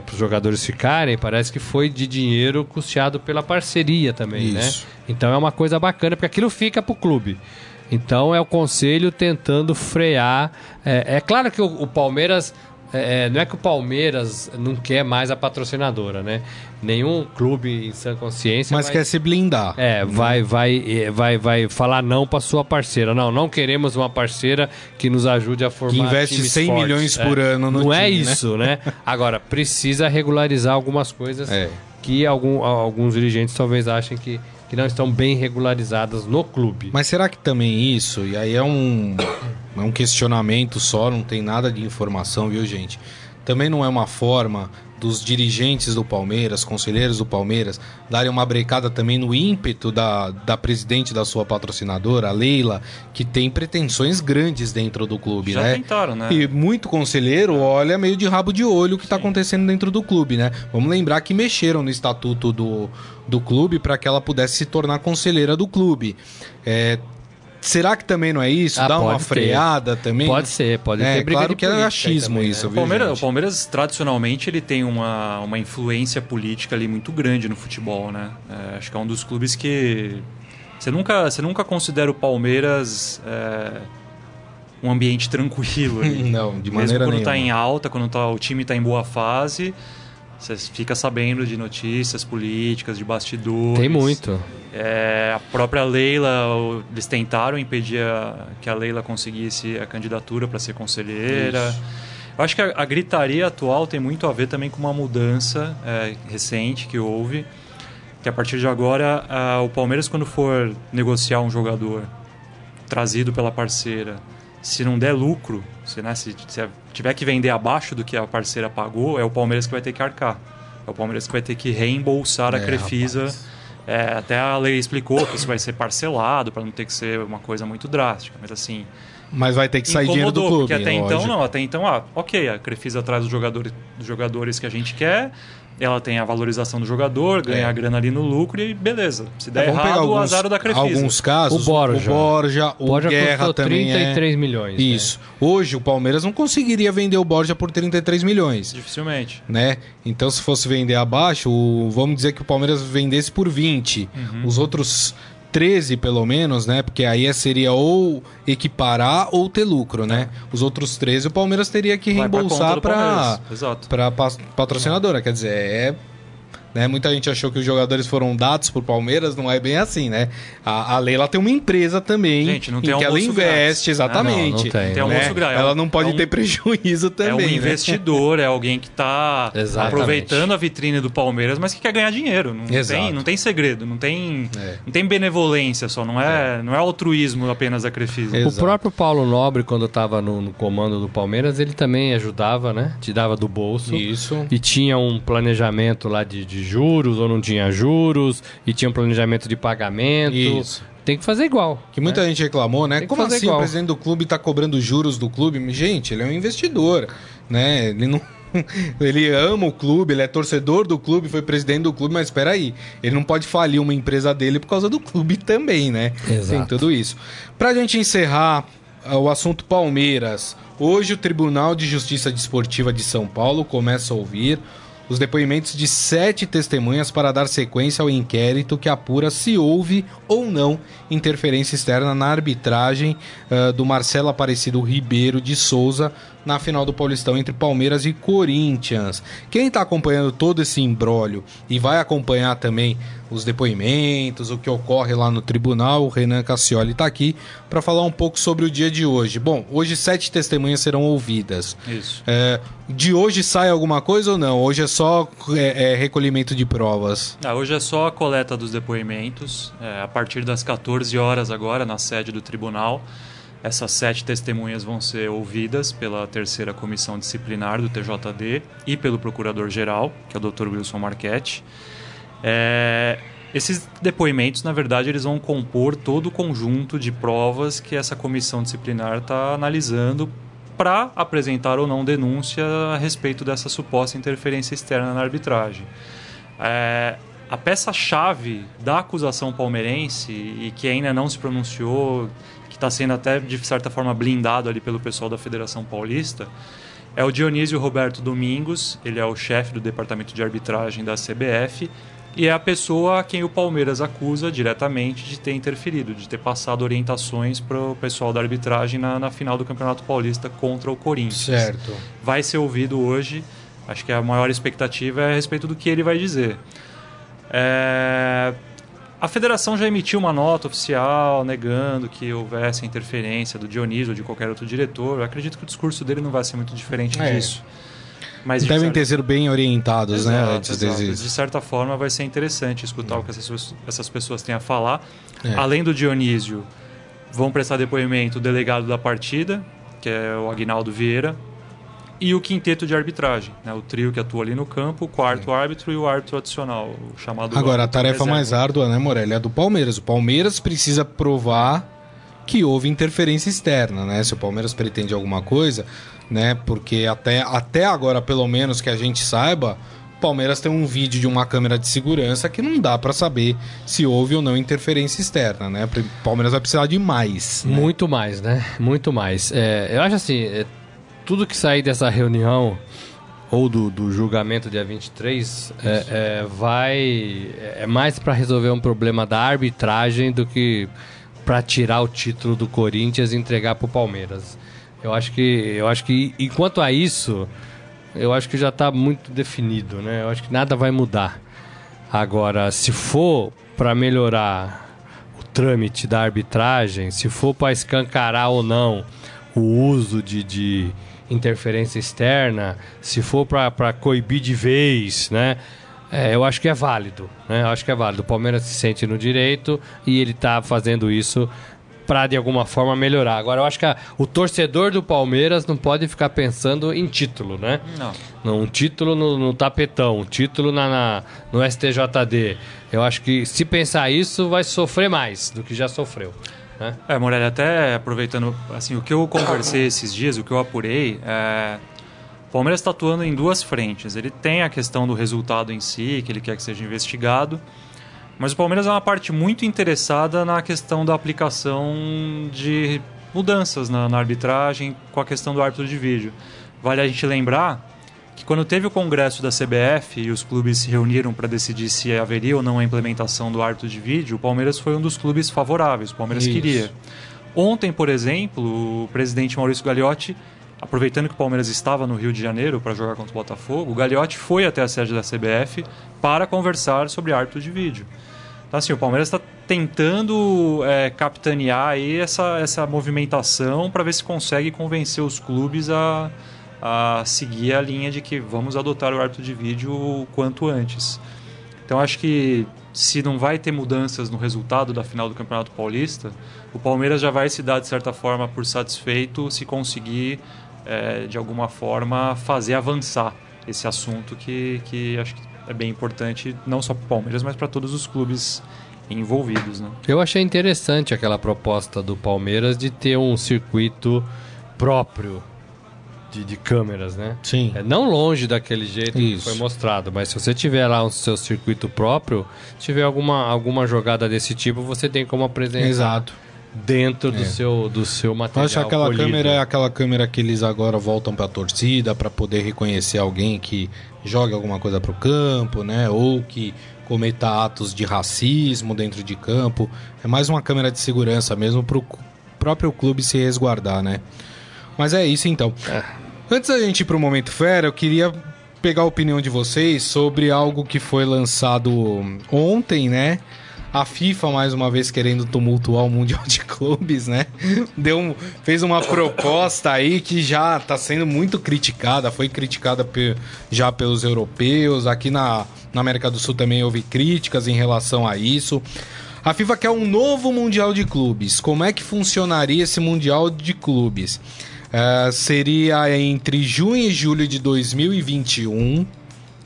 Speaker 4: para os jogadores ficarem, parece que foi de dinheiro custeado pela parceria também,
Speaker 2: Isso.
Speaker 4: né? Então é uma coisa bacana, porque aquilo fica para o clube. Então é o conselho tentando frear. É, é claro que o, o Palmeiras. É, é, não é que o Palmeiras não quer mais a patrocinadora, né? Nenhum clube em sã consciência.
Speaker 2: Mas
Speaker 4: vai-
Speaker 2: quer se blindar.
Speaker 4: é, vai, vai, é, vai, vai falar não para sua parceira. Não, não queremos uma parceira que nos ajude a formar
Speaker 2: Que investe
Speaker 4: times
Speaker 2: 100
Speaker 4: fortes.
Speaker 2: milhões por
Speaker 4: É,
Speaker 2: ano no
Speaker 4: Não é
Speaker 2: time, né?
Speaker 4: isso, né? *laughs* Agora, precisa regularizar algumas coisas
Speaker 2: É.
Speaker 4: que algum, alguns dirigentes talvez achem que, que não estão bem regularizadas no clube.
Speaker 2: Mas será que também isso, e aí é um, é um questionamento só, não tem nada de informação, viu, gente? Também não é uma forma dos dirigentes do Palmeiras, conselheiros do Palmeiras, darem uma brecada também no ímpeto da, da presidente da sua patrocinadora, a Leila, que tem pretensões grandes dentro do clube,
Speaker 3: Já
Speaker 2: né?
Speaker 3: tentaram, né?
Speaker 2: E muito conselheiro olha meio de rabo de olho o que está acontecendo dentro do clube, né? Vamos lembrar que mexeram no estatuto do, do clube para que ela pudesse se tornar conselheira do clube. É, será que também não é isso?
Speaker 4: Ah,
Speaker 2: Dá uma
Speaker 4: pode ter.
Speaker 2: freada também?
Speaker 4: Pode ser, pode
Speaker 2: É,
Speaker 4: ter briga
Speaker 2: claro
Speaker 4: de
Speaker 2: que é achismo
Speaker 4: também,
Speaker 2: isso,
Speaker 4: né?
Speaker 3: O
Speaker 2: viu,
Speaker 3: Palmeiras,
Speaker 2: gente?
Speaker 3: o Palmeiras, tradicionalmente, ele tem uma, uma influência política ali muito grande no futebol, né? É, acho que é um dos clubes que... Você nunca, você nunca considera o Palmeiras é, um ambiente tranquilo ali. *laughs*
Speaker 2: Não, de
Speaker 3: Mesmo
Speaker 2: maneira
Speaker 3: quando
Speaker 2: nenhuma.
Speaker 3: tá em alta, quando tá, o time está em boa fase, você fica sabendo de notícias políticas, de bastidores.
Speaker 4: Tem muito.
Speaker 3: É, a própria Leila, eles tentaram impedir a- que a Leila conseguisse a candidatura para ser conselheira.
Speaker 2: Isso.
Speaker 3: Eu acho que a, a gritaria atual tem muito a ver também com uma mudança é, recente que houve. Que a partir de agora, a- o Palmeiras, quando for negociar um jogador trazido pela parceira, se não der lucro, se, né, se, se tiver que vender abaixo do que a parceira pagou, é o Palmeiras que vai ter que arcar. É o Palmeiras que vai ter que reembolsar a
Speaker 2: É,
Speaker 3: Crefisa.
Speaker 2: rapaz.
Speaker 3: É, até a lei explicou que isso vai ser parcelado para não ter que ser uma coisa muito drástica, mas assim,
Speaker 2: Mas vai ter que sair dinheiro do clube.
Speaker 3: porque até então
Speaker 2: lógico.
Speaker 3: não, até então, ah, ok, a Crefisa traz os jogadores, os jogadores que a gente quer, ela tem a valorização do jogador, ganha
Speaker 2: É.
Speaker 3: a grana ali no lucro e beleza. Se der
Speaker 2: É,
Speaker 3: errado, o
Speaker 2: alguns,
Speaker 3: azar da Crefisa.
Speaker 2: alguns casos.
Speaker 4: O Borja.
Speaker 2: O Borja, o
Speaker 4: Borja
Speaker 2: Guerra
Speaker 4: custou
Speaker 2: também é.
Speaker 4: 33 milhões. né?
Speaker 2: Isso. Hoje o Palmeiras não conseguiria vender o Borja por 33 milhões.
Speaker 3: Dificilmente.
Speaker 2: né? Então, se fosse vender abaixo, o- vamos dizer que o Palmeiras vendesse por 20.
Speaker 3: Uhum.
Speaker 2: Os outros 13, pelo menos, né? Porque aí seria ou equiparar ou ter lucro, né? Os outros 13 o Palmeiras teria que reembolsar para para patrocinadora. Quer dizer, é Né? Muita gente achou que os jogadores foram dados por Palmeiras, não é bem assim, né? A, a Leila tem uma empresa também
Speaker 3: Gente, não tem
Speaker 2: em que ela investe,
Speaker 3: grátis.
Speaker 2: exatamente.
Speaker 4: Ah, não, não tem.
Speaker 3: Tem
Speaker 2: né?
Speaker 3: grátis.
Speaker 2: Ela não pode
Speaker 3: É um-
Speaker 2: ter prejuízo também.
Speaker 3: é um
Speaker 2: né?
Speaker 3: investidor, é alguém que *laughs* está aproveitando a vitrine do Palmeiras, mas que quer ganhar dinheiro. Não,
Speaker 2: Exato.
Speaker 3: tem, não tem segredo, não tem,
Speaker 2: É.
Speaker 3: não tem benevolência só, não é, não é altruísmo apenas da Crefisa.
Speaker 2: Exato.
Speaker 4: O próprio Paulo Nobre, quando estava no, no comando do Palmeiras, ele também ajudava, né? Te dava do bolso.
Speaker 2: Isso.
Speaker 4: E tinha um planejamento lá de, de juros ou não tinha juros, e tinha um planejamento de pagamento.
Speaker 2: Isso.
Speaker 4: Tem que fazer igual.
Speaker 2: Que muita gente reclamou, né? Como assim
Speaker 4: igual.
Speaker 2: o presidente do clube tá cobrando juros do clube? Gente, ele é um investidor, né? Ele não. *laughs* Ele ama o clube, ele é torcedor do clube, foi presidente do clube, mas espera aí, ele não pode falir uma empresa dele por causa do clube *laughs* também, né?
Speaker 4: Exato.
Speaker 2: Tem tudo isso. Pra gente encerrar ah, o assunto Palmeiras, hoje o Tribunal de Justiça Desportiva de São Paulo começa a ouvir os depoimentos de sete testemunhas para dar sequência ao inquérito que apura se houve ou não interferência externa na arbitragem ah, do Marcelo Aparecido Ribeiro de Souza na final do Paulistão entre Palmeiras e Corinthians. Quem está acompanhando todo esse imbróglio e vai acompanhar também os depoimentos, o que ocorre lá no tribunal, o Renan Cassioli está aqui para falar um pouco sobre o dia de hoje. Bom, hoje sete testemunhas serão ouvidas.
Speaker 3: Isso.
Speaker 2: É, de hoje sai alguma coisa ou não? Hoje é só é, é, recolhimento de provas.
Speaker 3: Ah, hoje é só a coleta dos depoimentos. É, a partir das 14 horas agora, na sede do tribunal, essas sete testemunhas vão ser ouvidas pela terceira comissão disciplinar do TJD e pelo procurador-geral, que é o Dr. Wilson Marchetti. É, esses depoimentos, na verdade, eles vão compor todo o conjunto de provas que essa comissão disciplinar está analisando para apresentar ou não denúncia a respeito dessa suposta interferência externa na arbitragem. É, a peça-chave da acusação palmeirense e que ainda não se pronunciou, que está sendo até de certa forma blindado ali pelo pessoal da Federação Paulista, é o Dionísio Roberto Domingos. Ele é o chefe do departamento de arbitragem da CBF e é a pessoa a quem o Palmeiras acusa diretamente de ter interferido, de ter passado orientações para o pessoal da arbitragem na, na final do Campeonato Paulista contra o Corinthians
Speaker 2: Certo.
Speaker 3: vai ser ouvido hoje. Acho que a maior expectativa é a respeito do que ele vai dizer. É, A federação já emitiu uma nota oficial negando que houvesse interferência do Dionísio ou de qualquer outro diretor. Eu acredito que o discurso dele não vai ser muito diferente
Speaker 2: É.
Speaker 3: disso. Mas de
Speaker 2: Devem
Speaker 3: certa-
Speaker 2: ter sido bem orientados, né?
Speaker 3: Exato,
Speaker 2: Antes
Speaker 3: exato. De certa forma, vai ser interessante escutar o que essas, pessoas- essas pessoas têm a falar.
Speaker 2: É.
Speaker 3: Além do Dionísio, vão prestar depoimento o delegado da partida, que é o Agnaldo Vieira, e o quinteto de arbitragem, né? o trio que atua ali no campo, o quarto árbitro e o árbitro adicional, o chamado.
Speaker 2: Agora, a tarefa
Speaker 3: reserva.
Speaker 2: mais árdua, né, Morelli? É a do Palmeiras. O Palmeiras precisa provar que houve interferência externa, né? Se o Palmeiras pretende alguma coisa, né? Porque até, até agora, pelo menos que a gente saiba, o Palmeiras tem um vídeo de uma câmera de segurança que não dá pra saber se houve ou não interferência externa, né? O Palmeiras vai precisar de mais. né?
Speaker 4: Muito mais, né? Muito mais. É, eu acho assim, é, tudo que sair dessa reunião ou do, do julgamento dia 23 é, é, vai. É mais para resolver um problema da arbitragem do que para tirar o título do Corinthians e entregar pro Palmeiras. Eu acho que, eu acho que enquanto a isso, eu acho que já está muito definido, né? Eu acho que nada vai mudar. Agora, se for para melhorar o trâmite da arbitragem, se for para escancarar ou não o uso de, de interferência externa, se for para coibir de vez, né? É, eu acho que é válido, né? Eu acho que é válido. O Palmeiras se sente no direito e ele está fazendo isso para de alguma forma melhorar. Agora, eu acho que a- o torcedor do Palmeiras não pode ficar pensando em título, né?
Speaker 3: Não.
Speaker 4: Não, um título no, no tapetão, um título na, na- no STJD. Eu acho que se pensar isso, vai sofrer mais do que já sofreu. Né?
Speaker 3: É, Morelli, até aproveitando, assim, o que eu conversei esses dias, o que eu apurei, é... o Palmeiras está atuando em duas frentes. Ele tem a questão do resultado em si, que ele quer que seja investigado, mas o Palmeiras é uma parte muito interessada na questão da aplicação de mudanças na, na arbitragem com a questão do árbitro de vídeo. Vale a gente lembrar que quando teve o congresso da CBF e os clubes se reuniram para decidir se haveria ou não a implementação do árbitro de vídeo, o Palmeiras foi um dos clubes favoráveis. O Palmeiras
Speaker 2: Isso.
Speaker 3: queria. Ontem, por exemplo, o presidente Maurício Gagliotti aproveitando que o Palmeiras estava no Rio de Janeiro para jogar contra o Botafogo, o Gagliotti foi até a sede da CBF para conversar sobre árbitro de vídeo. Então, assim, o Palmeiras está tentando é, capitanear aí essa, essa movimentação para ver se consegue convencer os clubes a, a seguir a linha de que vamos adotar o árbitro de vídeo o quanto antes. Então, acho que se não vai ter mudanças no resultado da final do Campeonato Paulista, o Palmeiras já vai se dar, de certa forma, por satisfeito se conseguir, é, de alguma forma, fazer avançar esse assunto que, que acho que é bem importante, não só para o Palmeiras, mas para todos os clubes envolvidos. Né?
Speaker 4: Eu achei interessante aquela proposta do Palmeiras de ter um circuito próprio de, de câmeras, né?
Speaker 2: Sim.
Speaker 4: É, não longe daquele jeito
Speaker 2: Isso.
Speaker 4: que foi mostrado, mas se você tiver lá o seu circuito próprio, tiver alguma, alguma jogada desse tipo, você tem como apresentar
Speaker 2: Exato.
Speaker 4: dentro do,
Speaker 2: É.
Speaker 4: seu, do seu
Speaker 2: Eu
Speaker 4: material.
Speaker 2: acho que aquela
Speaker 4: polido.
Speaker 2: câmera é aquela câmera que eles agora voltam pra torcida para poder reconhecer alguém que joga alguma coisa pro campo, né? Ou que cometa atos de racismo dentro de campo. É mais uma câmera de segurança mesmo pro cu- próprio clube se resguardar, né? Mas é isso então. Antes da gente ir pro momento fera, eu queria pegar a opinião de vocês sobre algo que foi lançado ontem, né? A FIFA, mais uma vez, querendo tumultuar o Mundial de Clubes, né? Deu um- fez uma proposta aí que já está sendo muito criticada, foi criticada pe- já pelos europeus. Aqui na, na América do Sul também houve críticas em relação a isso. A FIFA quer um novo Mundial de Clubes. Como é que funcionaria esse Mundial de Clubes? Eh, seria entre junho e julho de 2021.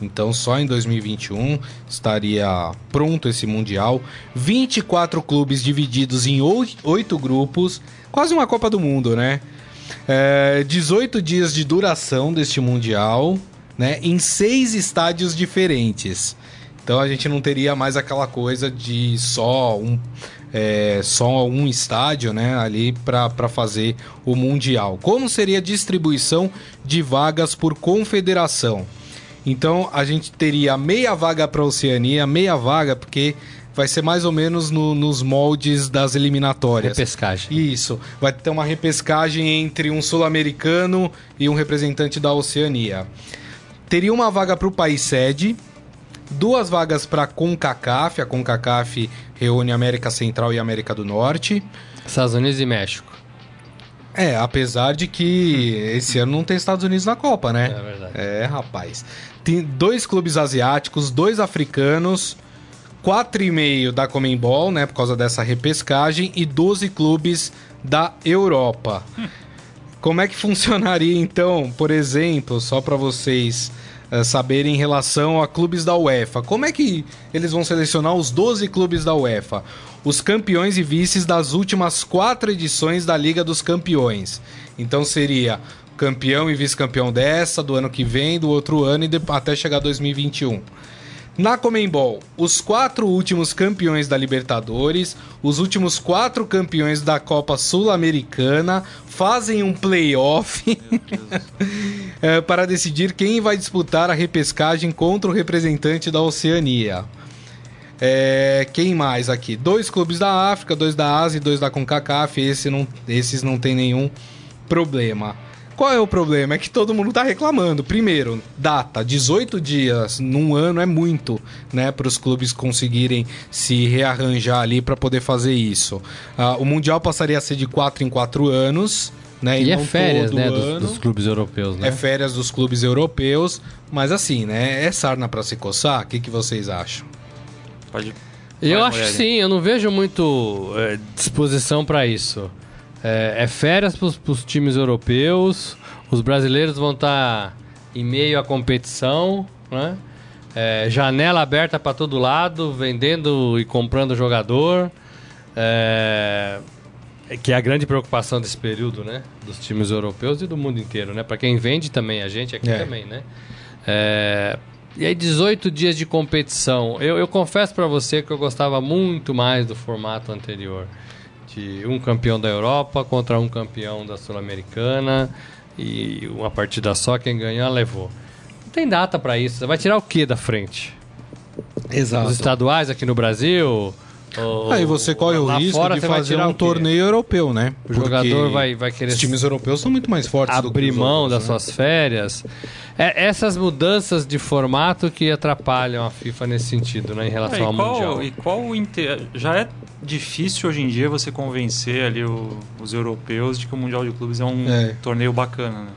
Speaker 2: Então, só em 2021 estaria pronto esse Mundial. 24 clubes divididos em oi- oito grupos. Quase uma Copa do Mundo, né? É, 18 dias de duração deste Mundial, né? Em seis estádios diferentes. Então a gente não teria mais aquela coisa de só um, é, só um estádio, né? Ali para fazer o Mundial. Como seria a distribuição de vagas por confederação? Então a gente teria meia vaga para a Oceania, meia vaga, porque vai ser mais ou menos no- nos moldes das eliminatórias.
Speaker 4: Repescagem.
Speaker 2: Isso. Vai ter uma repescagem entre um sul-americano e um representante da Oceania. Teria uma vaga para o país sede, duas vagas para a CONCACAF. A CONCACAF reúne América Central e América do Norte.
Speaker 4: Estados Unidos e México.
Speaker 2: É, apesar de que esse ano não tem Estados Unidos na Copa, né?
Speaker 4: É verdade.
Speaker 2: É, rapaz. Tem dois clubes asiáticos, dois africanos, quatro e meio da Comembol, né, por causa dessa repescagem, e 12 clubes da Europa. Como é que *laughs* funcionaria então, por exemplo, só para vocês eh, saberem em relação a clubes da UEFA? Como é que eles vão selecionar os 12 clubes da UEFA? Os campeões e vices das últimas quatro edições da Liga dos Campeões. Então seria campeão e vice-campeão dessa, do ano que vem, do outro ano e de- até chegar 2021. Na Comembol, os quatro últimos campeões da Libertadores, os últimos quatro campeões da Copa Sul-Americana fazem um playoff *laughs* eh, para decidir quem vai disputar a repescagem contra o representante da Oceania. É, quem mais aqui? Dois clubes da África, dois da Ásia e dois da CONCACAF. Esse não, esses não tem nenhum problema. Qual é o problema? É que todo mundo tá reclamando. Primeiro, data, 18 dias num ano é muito, né, para os clubes conseguirem se rearranjar ali para poder fazer isso. Ah, o mundial passaria a ser de 4 em 4 anos, né,
Speaker 4: E é
Speaker 2: não
Speaker 4: férias,
Speaker 2: todo
Speaker 4: né, dos,
Speaker 2: ano.
Speaker 4: dos clubes europeus, né?
Speaker 2: É férias dos clubes europeus, mas assim, né, é sarna para se coçar. O que, que vocês acham?
Speaker 3: Pode.
Speaker 4: Eu
Speaker 3: Vai,
Speaker 4: acho que sim, eu não vejo muito é, disposição para isso. É, é férias para os times europeus, os brasileiros vão estar em meio à competição, né? É, janela aberta para todo lado, vendendo e comprando jogador. É, que é a grande preocupação desse período, né? Dos times europeus e do mundo inteiro, né? Para quem vende também, a gente aqui
Speaker 2: É.
Speaker 4: também, né? É, e aí, 18 dias de competição. Eu, eu confesso para você que eu gostava muito mais do formato anterior. De um campeão da Europa contra um campeão da Sul-Americana. E uma partida só, quem ganhar levou. Não tem data para isso. Vai tirar o que da frente? Os estaduais aqui no Brasil, O-
Speaker 2: Aí você corre o risco
Speaker 4: fora
Speaker 2: de fazer um torneio europeu, né?
Speaker 4: O jogador vai, vai querer
Speaker 2: Os times europeus são muito mais fortes do que
Speaker 4: abrir mão
Speaker 2: outros,
Speaker 4: das
Speaker 2: né?
Speaker 4: suas férias. É, essas mudanças de formato que atrapalham a FIFA nesse sentido, né, em
Speaker 3: É,
Speaker 4: relação
Speaker 3: e,
Speaker 4: ao
Speaker 3: qual,
Speaker 4: Mundial.
Speaker 3: e qual o inte- Já é difícil hoje em dia você convencer ali o- os europeus de que o Mundial de Clubes é um
Speaker 2: É.
Speaker 3: torneio bacana. Né?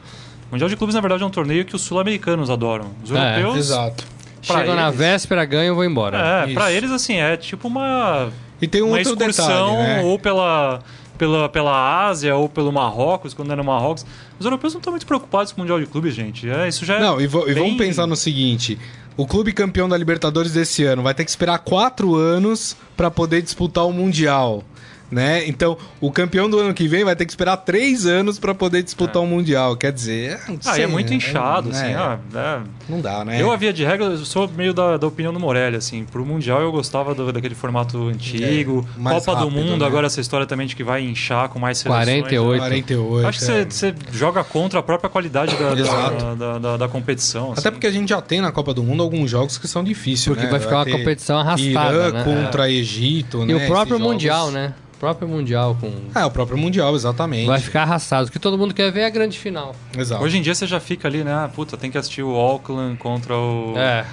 Speaker 3: O Mundial de Clubes, na verdade, é um torneio que os sul-americanos adoram. Os
Speaker 4: É,
Speaker 3: europeus.
Speaker 2: Exato.
Speaker 3: Pra
Speaker 4: Chegam na
Speaker 3: eles-
Speaker 4: véspera, ganham e vão embora.
Speaker 3: É, pra
Speaker 2: Isso.
Speaker 3: eles, assim, é tipo uma,
Speaker 2: E tem um
Speaker 3: uma
Speaker 2: outro
Speaker 3: excursão
Speaker 2: detalhe, né?
Speaker 3: ou pela, pela, pela Ásia ou pelo Marrocos, quando era Marrocos. Os europeus não estão muito preocupados com o Mundial de Clubes, gente. É, isso já é
Speaker 2: Não, e, vo- e
Speaker 3: bem-
Speaker 2: vamos pensar no seguinte: o clube campeão da Libertadores desse ano vai ter que esperar quatro anos para poder disputar o Mundial. Né? Então, o campeão do ano que vem vai ter que esperar três anos para poder disputar o Mundial. Quer dizer, é, não
Speaker 3: Ah, e
Speaker 2: sei,
Speaker 3: é muito
Speaker 2: né?
Speaker 3: inchado,
Speaker 2: É,
Speaker 3: assim. Ah, é.
Speaker 2: Não dá, né?
Speaker 3: Eu havia de regra, eu sou meio da, da opinião do Morelli, assim. Pro Mundial eu gostava do- daquele formato antigo.
Speaker 2: É,
Speaker 3: Copa do
Speaker 2: rápido,
Speaker 3: Mundo,
Speaker 2: né?
Speaker 3: agora essa história também de que vai inchar com mais seleções.
Speaker 4: 48.
Speaker 2: 48.
Speaker 3: Acho que
Speaker 2: é.
Speaker 3: você, você joga contra a própria qualidade da, da, da, da- da competição.
Speaker 2: Até
Speaker 3: assim.
Speaker 2: porque a gente já tem na Copa do Mundo alguns jogos que são difíceis,
Speaker 4: Porque
Speaker 2: né?
Speaker 4: vai ficar uma
Speaker 2: ter
Speaker 4: competição arrastada,
Speaker 2: Irã
Speaker 4: né?
Speaker 2: contra Egito,
Speaker 4: E
Speaker 2: né?
Speaker 4: o próprio
Speaker 2: Esses jogos-
Speaker 4: Mundial, né? O próprio Mundial com...
Speaker 2: É, o próprio Mundial, exatamente.
Speaker 4: vai ficar arrastado. O que todo mundo quer ver é a grande final.
Speaker 2: Exato.
Speaker 3: Hoje em dia você já fica ali, né? Ah, puta, tem que assistir o Auckland contra o,
Speaker 4: É.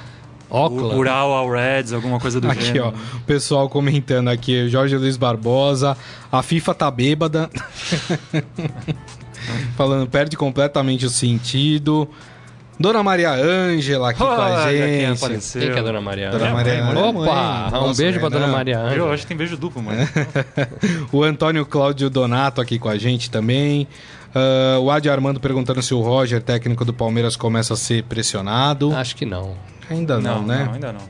Speaker 3: o
Speaker 4: Auckland.
Speaker 3: Ural ao Reds, alguma coisa do
Speaker 2: Aqui,
Speaker 3: gênero.
Speaker 2: ó, o pessoal comentando aqui, Jorge Luiz Barbosa, a FIFA tá bêbada. *laughs* Falando, perde completamente o sentido. Dona Maria Ângela aqui com a
Speaker 3: Olha quem
Speaker 2: gente.
Speaker 3: apareceu.
Speaker 4: Quem que é a Dona Maria?
Speaker 2: Dona Maria
Speaker 3: mãe,
Speaker 2: Ângela.
Speaker 4: Opa!
Speaker 2: Mãe,
Speaker 4: um
Speaker 2: nossa,
Speaker 4: beijo pra Dona. Maria
Speaker 3: Eu
Speaker 4: Ângela.
Speaker 3: acho que tem beijo duplo, mano. *laughs*
Speaker 2: O Antônio Cláudio Donato aqui com a gente também. Ah, o Adi Armando perguntando se o Roger, técnico do Palmeiras, começa a ser pressionado.
Speaker 4: Acho que não.
Speaker 2: Ainda não, né?
Speaker 3: Não, ainda não.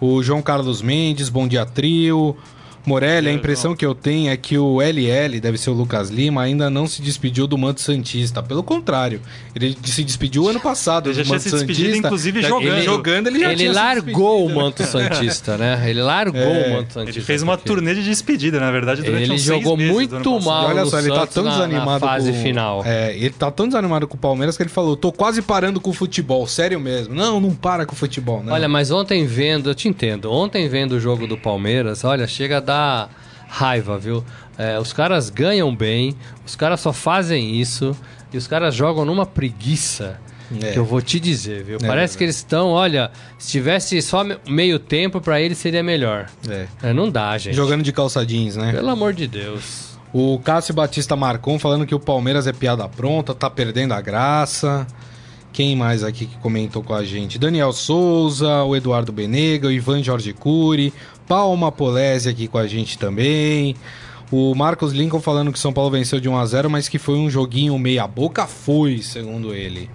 Speaker 2: O João Carlos Mendes, bom dia trio. Morelli, a
Speaker 3: Dia,
Speaker 2: impressão que eu tenho é que o LL, deve ser o Lucas Lima, ainda não se despediu do manto Santista. Pelo contrário, ele se despediu ano passado
Speaker 3: Ele já
Speaker 2: do
Speaker 3: tinha
Speaker 2: manto
Speaker 3: se despedido,
Speaker 2: Santista.
Speaker 3: inclusive, jogando.
Speaker 2: Ele jogando, ele já
Speaker 4: Ele
Speaker 2: tinha se
Speaker 4: largou o manto Santista, né? Ele largou
Speaker 2: É,
Speaker 4: o manto Santista.
Speaker 3: Ele fez uma
Speaker 4: porque
Speaker 3: turnê de despedida, na verdade, durante
Speaker 4: Ele
Speaker 3: uns seis
Speaker 4: jogou
Speaker 3: meses do
Speaker 4: muito mal.
Speaker 2: Olha só, ele tá tão
Speaker 4: na- na
Speaker 2: desanimado
Speaker 4: fase
Speaker 2: com...
Speaker 4: final.
Speaker 2: É, ele tá tão desanimado com o Palmeiras que ele falou, tô quase parando com o futebol, sério mesmo. Não, não para com o futebol, né?
Speaker 4: Olha, mas ontem vendo, eu te entendo, ontem vendo o jogo do Palmeiras, olha, chega a raiva, viu? É, os caras ganham bem, os caras só fazem isso e os caras jogam numa preguiça.
Speaker 2: É.
Speaker 4: Que eu vou te dizer, viu?
Speaker 2: É
Speaker 4: Parece que eles estão, olha, se tivesse só me- meio tempo pra eles seria melhor.
Speaker 2: É.
Speaker 4: É, não dá, gente.
Speaker 2: Jogando de calça jeans, né?
Speaker 4: Pelo amor de Deus.
Speaker 2: O Cássio Batista Marcon falando que o Palmeiras é piada pronta, tá perdendo a graça. Quem mais aqui que comentou com a gente? Daniel Souza, o Eduardo Benega, o Ivan Jorge Cury, Palma Polese aqui com a gente também. O Marcos Lincoln falando que São Paulo venceu de 1 a 0 mas que foi um joguinho meia boca, foi, segundo ele.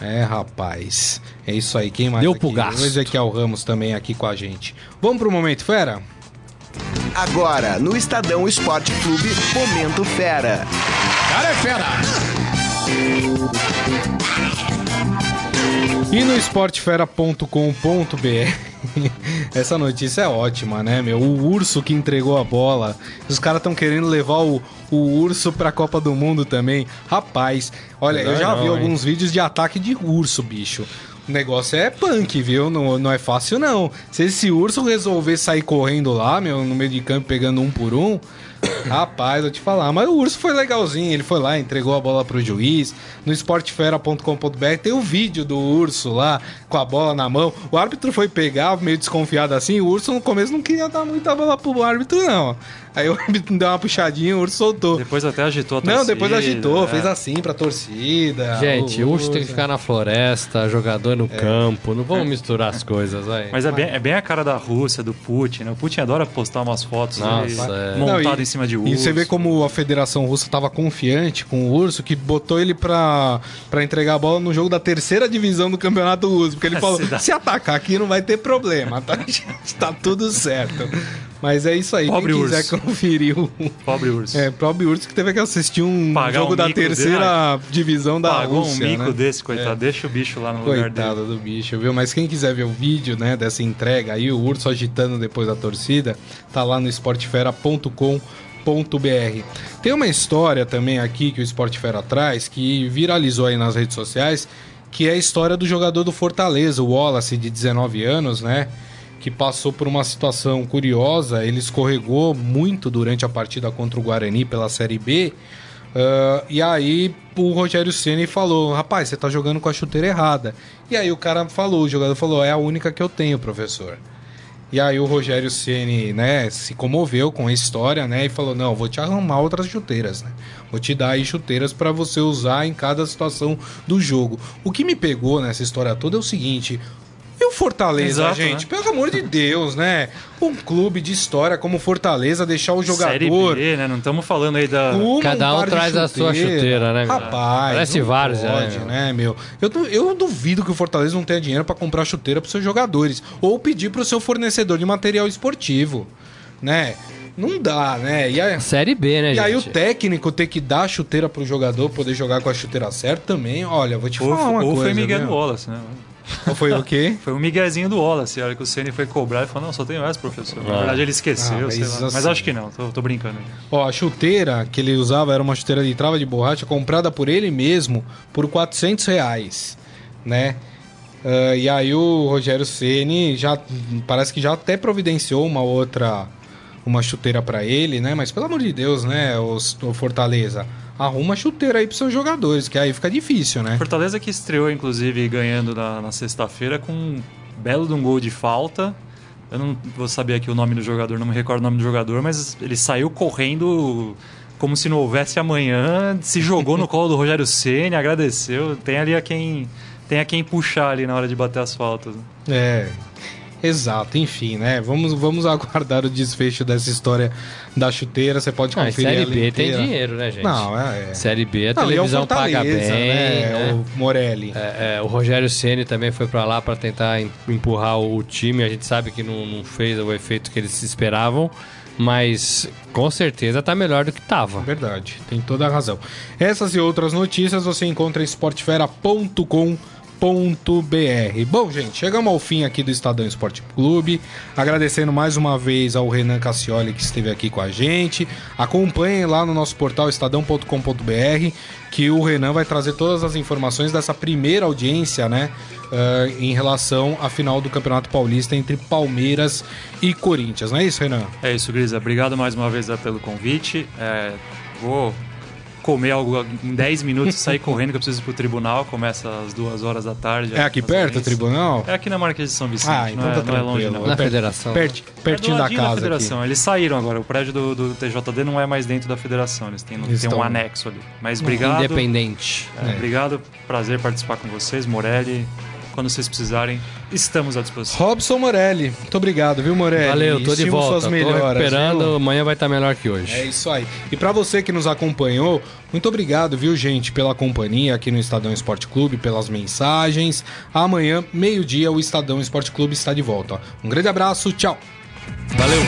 Speaker 4: É.
Speaker 2: É, rapaz. É isso aí. Quem mais
Speaker 4: Deu
Speaker 2: aqui?
Speaker 4: pro gasto.
Speaker 2: O Ezequiel Ramos também aqui com a gente. Vamos pro Momento Fera?
Speaker 1: Agora, no Estadão Esporte Clube, Momento Fera.
Speaker 2: Cara é fera! E no esportefera.com.br *laughs* Essa notícia é ótima, né, meu? O urso que entregou a bola. Os caras estão querendo levar o, o urso pra Copa do Mundo também. Rapaz, olha, eu
Speaker 4: Melhor
Speaker 2: já
Speaker 4: não,
Speaker 2: vi
Speaker 4: hein?
Speaker 2: alguns vídeos de ataque de urso, bicho. O negócio é punk, viu? Não, não é fácil, não. Se esse urso resolver sair correndo lá, meu, no meio de campo, pegando um por um, rapaz, eu te falar. Mas o urso foi legalzinho. Ele foi lá, entregou a bola pro juiz. No esportefera.com.br tem o vídeo do urso lá, com a bola na mão. O árbitro foi pegar, meio desconfiado assim. O urso no começo não queria dar muita bola pro árbitro, não. Aí o árbitro *laughs* deu uma puxadinha, o urso soltou.
Speaker 3: Depois até agitou a
Speaker 2: Não,
Speaker 3: torcida,
Speaker 2: depois agitou,
Speaker 3: é.
Speaker 2: fez assim pra torcida.
Speaker 4: Gente, o urso tem que ficar na floresta, jogador
Speaker 2: É.
Speaker 4: no campo. Não vamos misturar as coisas, vai.
Speaker 3: Mas é bem, é bem a cara da Rússia, do Putin, né? O Putin adora postar umas fotos
Speaker 4: Nossa,
Speaker 3: dele
Speaker 4: é.
Speaker 3: montado
Speaker 2: Não, e-
Speaker 3: em cima de urso.
Speaker 2: E você vê como a Federação Russa estava confiante com o Urso, que botou ele pra, pra entregar a bola no jogo da terceira divisão do Campeonato Russo. Porque ele *laughs* falou:
Speaker 3: Se
Speaker 2: se atacar aqui não vai ter problema, tá, *laughs* tá tudo certo. Mas é isso aí.
Speaker 3: Pobre
Speaker 2: Quem quiser
Speaker 3: urso.
Speaker 2: conferir o.
Speaker 3: Pobre urso.
Speaker 2: É, pobre Urso que teve que assistir um
Speaker 3: Pagar
Speaker 2: jogo
Speaker 3: um
Speaker 2: da terceira divisão da
Speaker 3: Pagou
Speaker 2: Rússia.
Speaker 3: um mico
Speaker 2: né?
Speaker 3: desse, coitado. Deixa o bicho lá no lugar dele.
Speaker 2: Coitado do bicho, viu? Mas quem quiser ver o vídeo, né, dessa entrega aí, o urso agitando depois da torcida, tá lá no esportefera.com.br. Tem uma história também aqui que o Esportefera traz, que viralizou aí nas redes sociais, que é a história do jogador do Fortaleza, o Wallace, de 19 anos, né? que passou por uma situação curiosa. Ele escorregou muito durante a partida contra o Guarani pela Série B. Uh, e aí o Rogério Ceni falou: Rapaz, você tá jogando com a chuteira errada. E aí o cara falou, o jogador falou: É a única que eu tenho, professor. E aí o Rogério Ceni, né, se comoveu com a história, né, e falou: "Não, vou te arrumar outras chuteiras, né? Vou te dar aí chuteiras para você usar em cada situação do jogo". O que me pegou nessa história toda é o seguinte: Fortaleza, Exato, gente? Né? Pelo amor de Deus, né? Um clube de história como Fortaleza deixar o jogador. Série
Speaker 3: B, né? Não estamos falando aí da.
Speaker 4: Cada um, traz a sua chuteira, né?
Speaker 2: Rapaz.
Speaker 4: Parece vários,
Speaker 2: pode,
Speaker 4: né?
Speaker 2: né, meu? Eu, eu duvido que o Fortaleza não tenha dinheiro para comprar chuteira para seus jogadores. Ou pedir para o seu fornecedor de material esportivo, né? Não dá, né?
Speaker 4: E a, Série B, né,
Speaker 2: e
Speaker 4: gente?
Speaker 2: E aí o técnico ter que dar a chuteira pro jogador poder jogar com a chuteira certa também, olha, vou te falar ou, uma
Speaker 3: ou
Speaker 2: coisa. Ou
Speaker 3: foi Miguel Wallace, né?
Speaker 2: Foi o quê?
Speaker 3: Foi o miguezinho do Wallace. A hora que o Ceni foi cobrar, ele falou: Não, só tenho essa, professor. Na ah. verdade, ele esqueceu, ah, mas, assim... mas, acho que não, tô, tô, brincando.
Speaker 2: Ó, a chuteira que ele usava era uma chuteira de trava de borracha comprada por ele mesmo por 400 reais, né? Uh, e aí o Rogério Ceni já parece que já até providenciou uma outra uma chuteira para ele, né? Mas pelo amor de Deus, né, o, o Fortaleza arruma chuteira aí pros seus jogadores, que aí fica difícil, né?
Speaker 3: Fortaleza que estreou, inclusive, ganhando na, na sexta-feira com um belo de um gol de falta. Eu não vou saber aqui o nome do jogador, não me recordo o nome do jogador, mas ele saiu correndo como se não houvesse amanhã, se jogou no colo do Rogério Ceni, agradeceu. Tem ali a quem tem a quem puxar ali na hora de bater as faltas.
Speaker 2: É. Exato, enfim, né? Vamos, vamos aguardar o desfecho dessa história da chuteira. Você pode conferir.
Speaker 4: Série B tem dinheiro, né, gente?
Speaker 2: Não, é.
Speaker 4: é. Série B, a Não, televisão é paga bem. Né?
Speaker 2: né? O Morelli.
Speaker 4: É, é, o Rogério Ceni também foi para lá para tentar empurrar o time. A gente sabe que não, não fez o efeito que eles esperavam mas com certeza tá melhor do que tava.
Speaker 2: Verdade, tem toda a razão. Essas e outras notícias você encontra em sportfera.com.br Bom, gente, chegamos ao fim aqui do Estadão Esporte Clube. Agradecendo mais uma vez ao Renan Cassioli que esteve aqui com a gente. Acompanhem lá no nosso portal estadão.com.br que o Renan vai trazer todas as informações dessa primeira audiência, né? Uh, em relação à final do Campeonato Paulista entre Palmeiras e Corinthians, não é isso, Renan?
Speaker 3: É isso, Grisa. Obrigado mais uma vez pelo convite. É, vou comer algo em 10 minutos, sair correndo que eu preciso ir pro tribunal, começa às 2 horas da tarde.
Speaker 2: É aqui perto o tribunal?
Speaker 3: É aqui na Marquês de São Vicente,
Speaker 2: ah, então
Speaker 3: não,
Speaker 2: tá
Speaker 3: é, não é longe não.
Speaker 4: Na federação.
Speaker 2: Pert, pertinho é da casa. Da
Speaker 3: federação.
Speaker 2: Aqui.
Speaker 3: Eles saíram agora, o prédio do, do, TJD não é mais dentro da federação, eles têm, eles tem um anexo ali. Mas obrigado.
Speaker 4: Independente.
Speaker 3: É, é. Obrigado, prazer participar com vocês, Morelli. Quando vocês precisarem, estamos à disposição.
Speaker 2: Robson Morelli, muito obrigado, viu, Morelli?
Speaker 4: Valeu, tô de volta. Suas melhoras, tô recuperando, viu? amanhã vai estar melhor que hoje.
Speaker 2: É isso aí. E para você que nos acompanhou, muito obrigado, viu, gente, pela companhia aqui no Estadão Esporte Clube, pelas mensagens. Amanhã, meio-dia, o Estadão Esporte Clube está de volta. Um grande abraço, tchau.
Speaker 4: Valeu.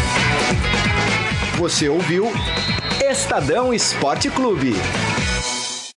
Speaker 1: Você ouviu Estadão Esporte Clube.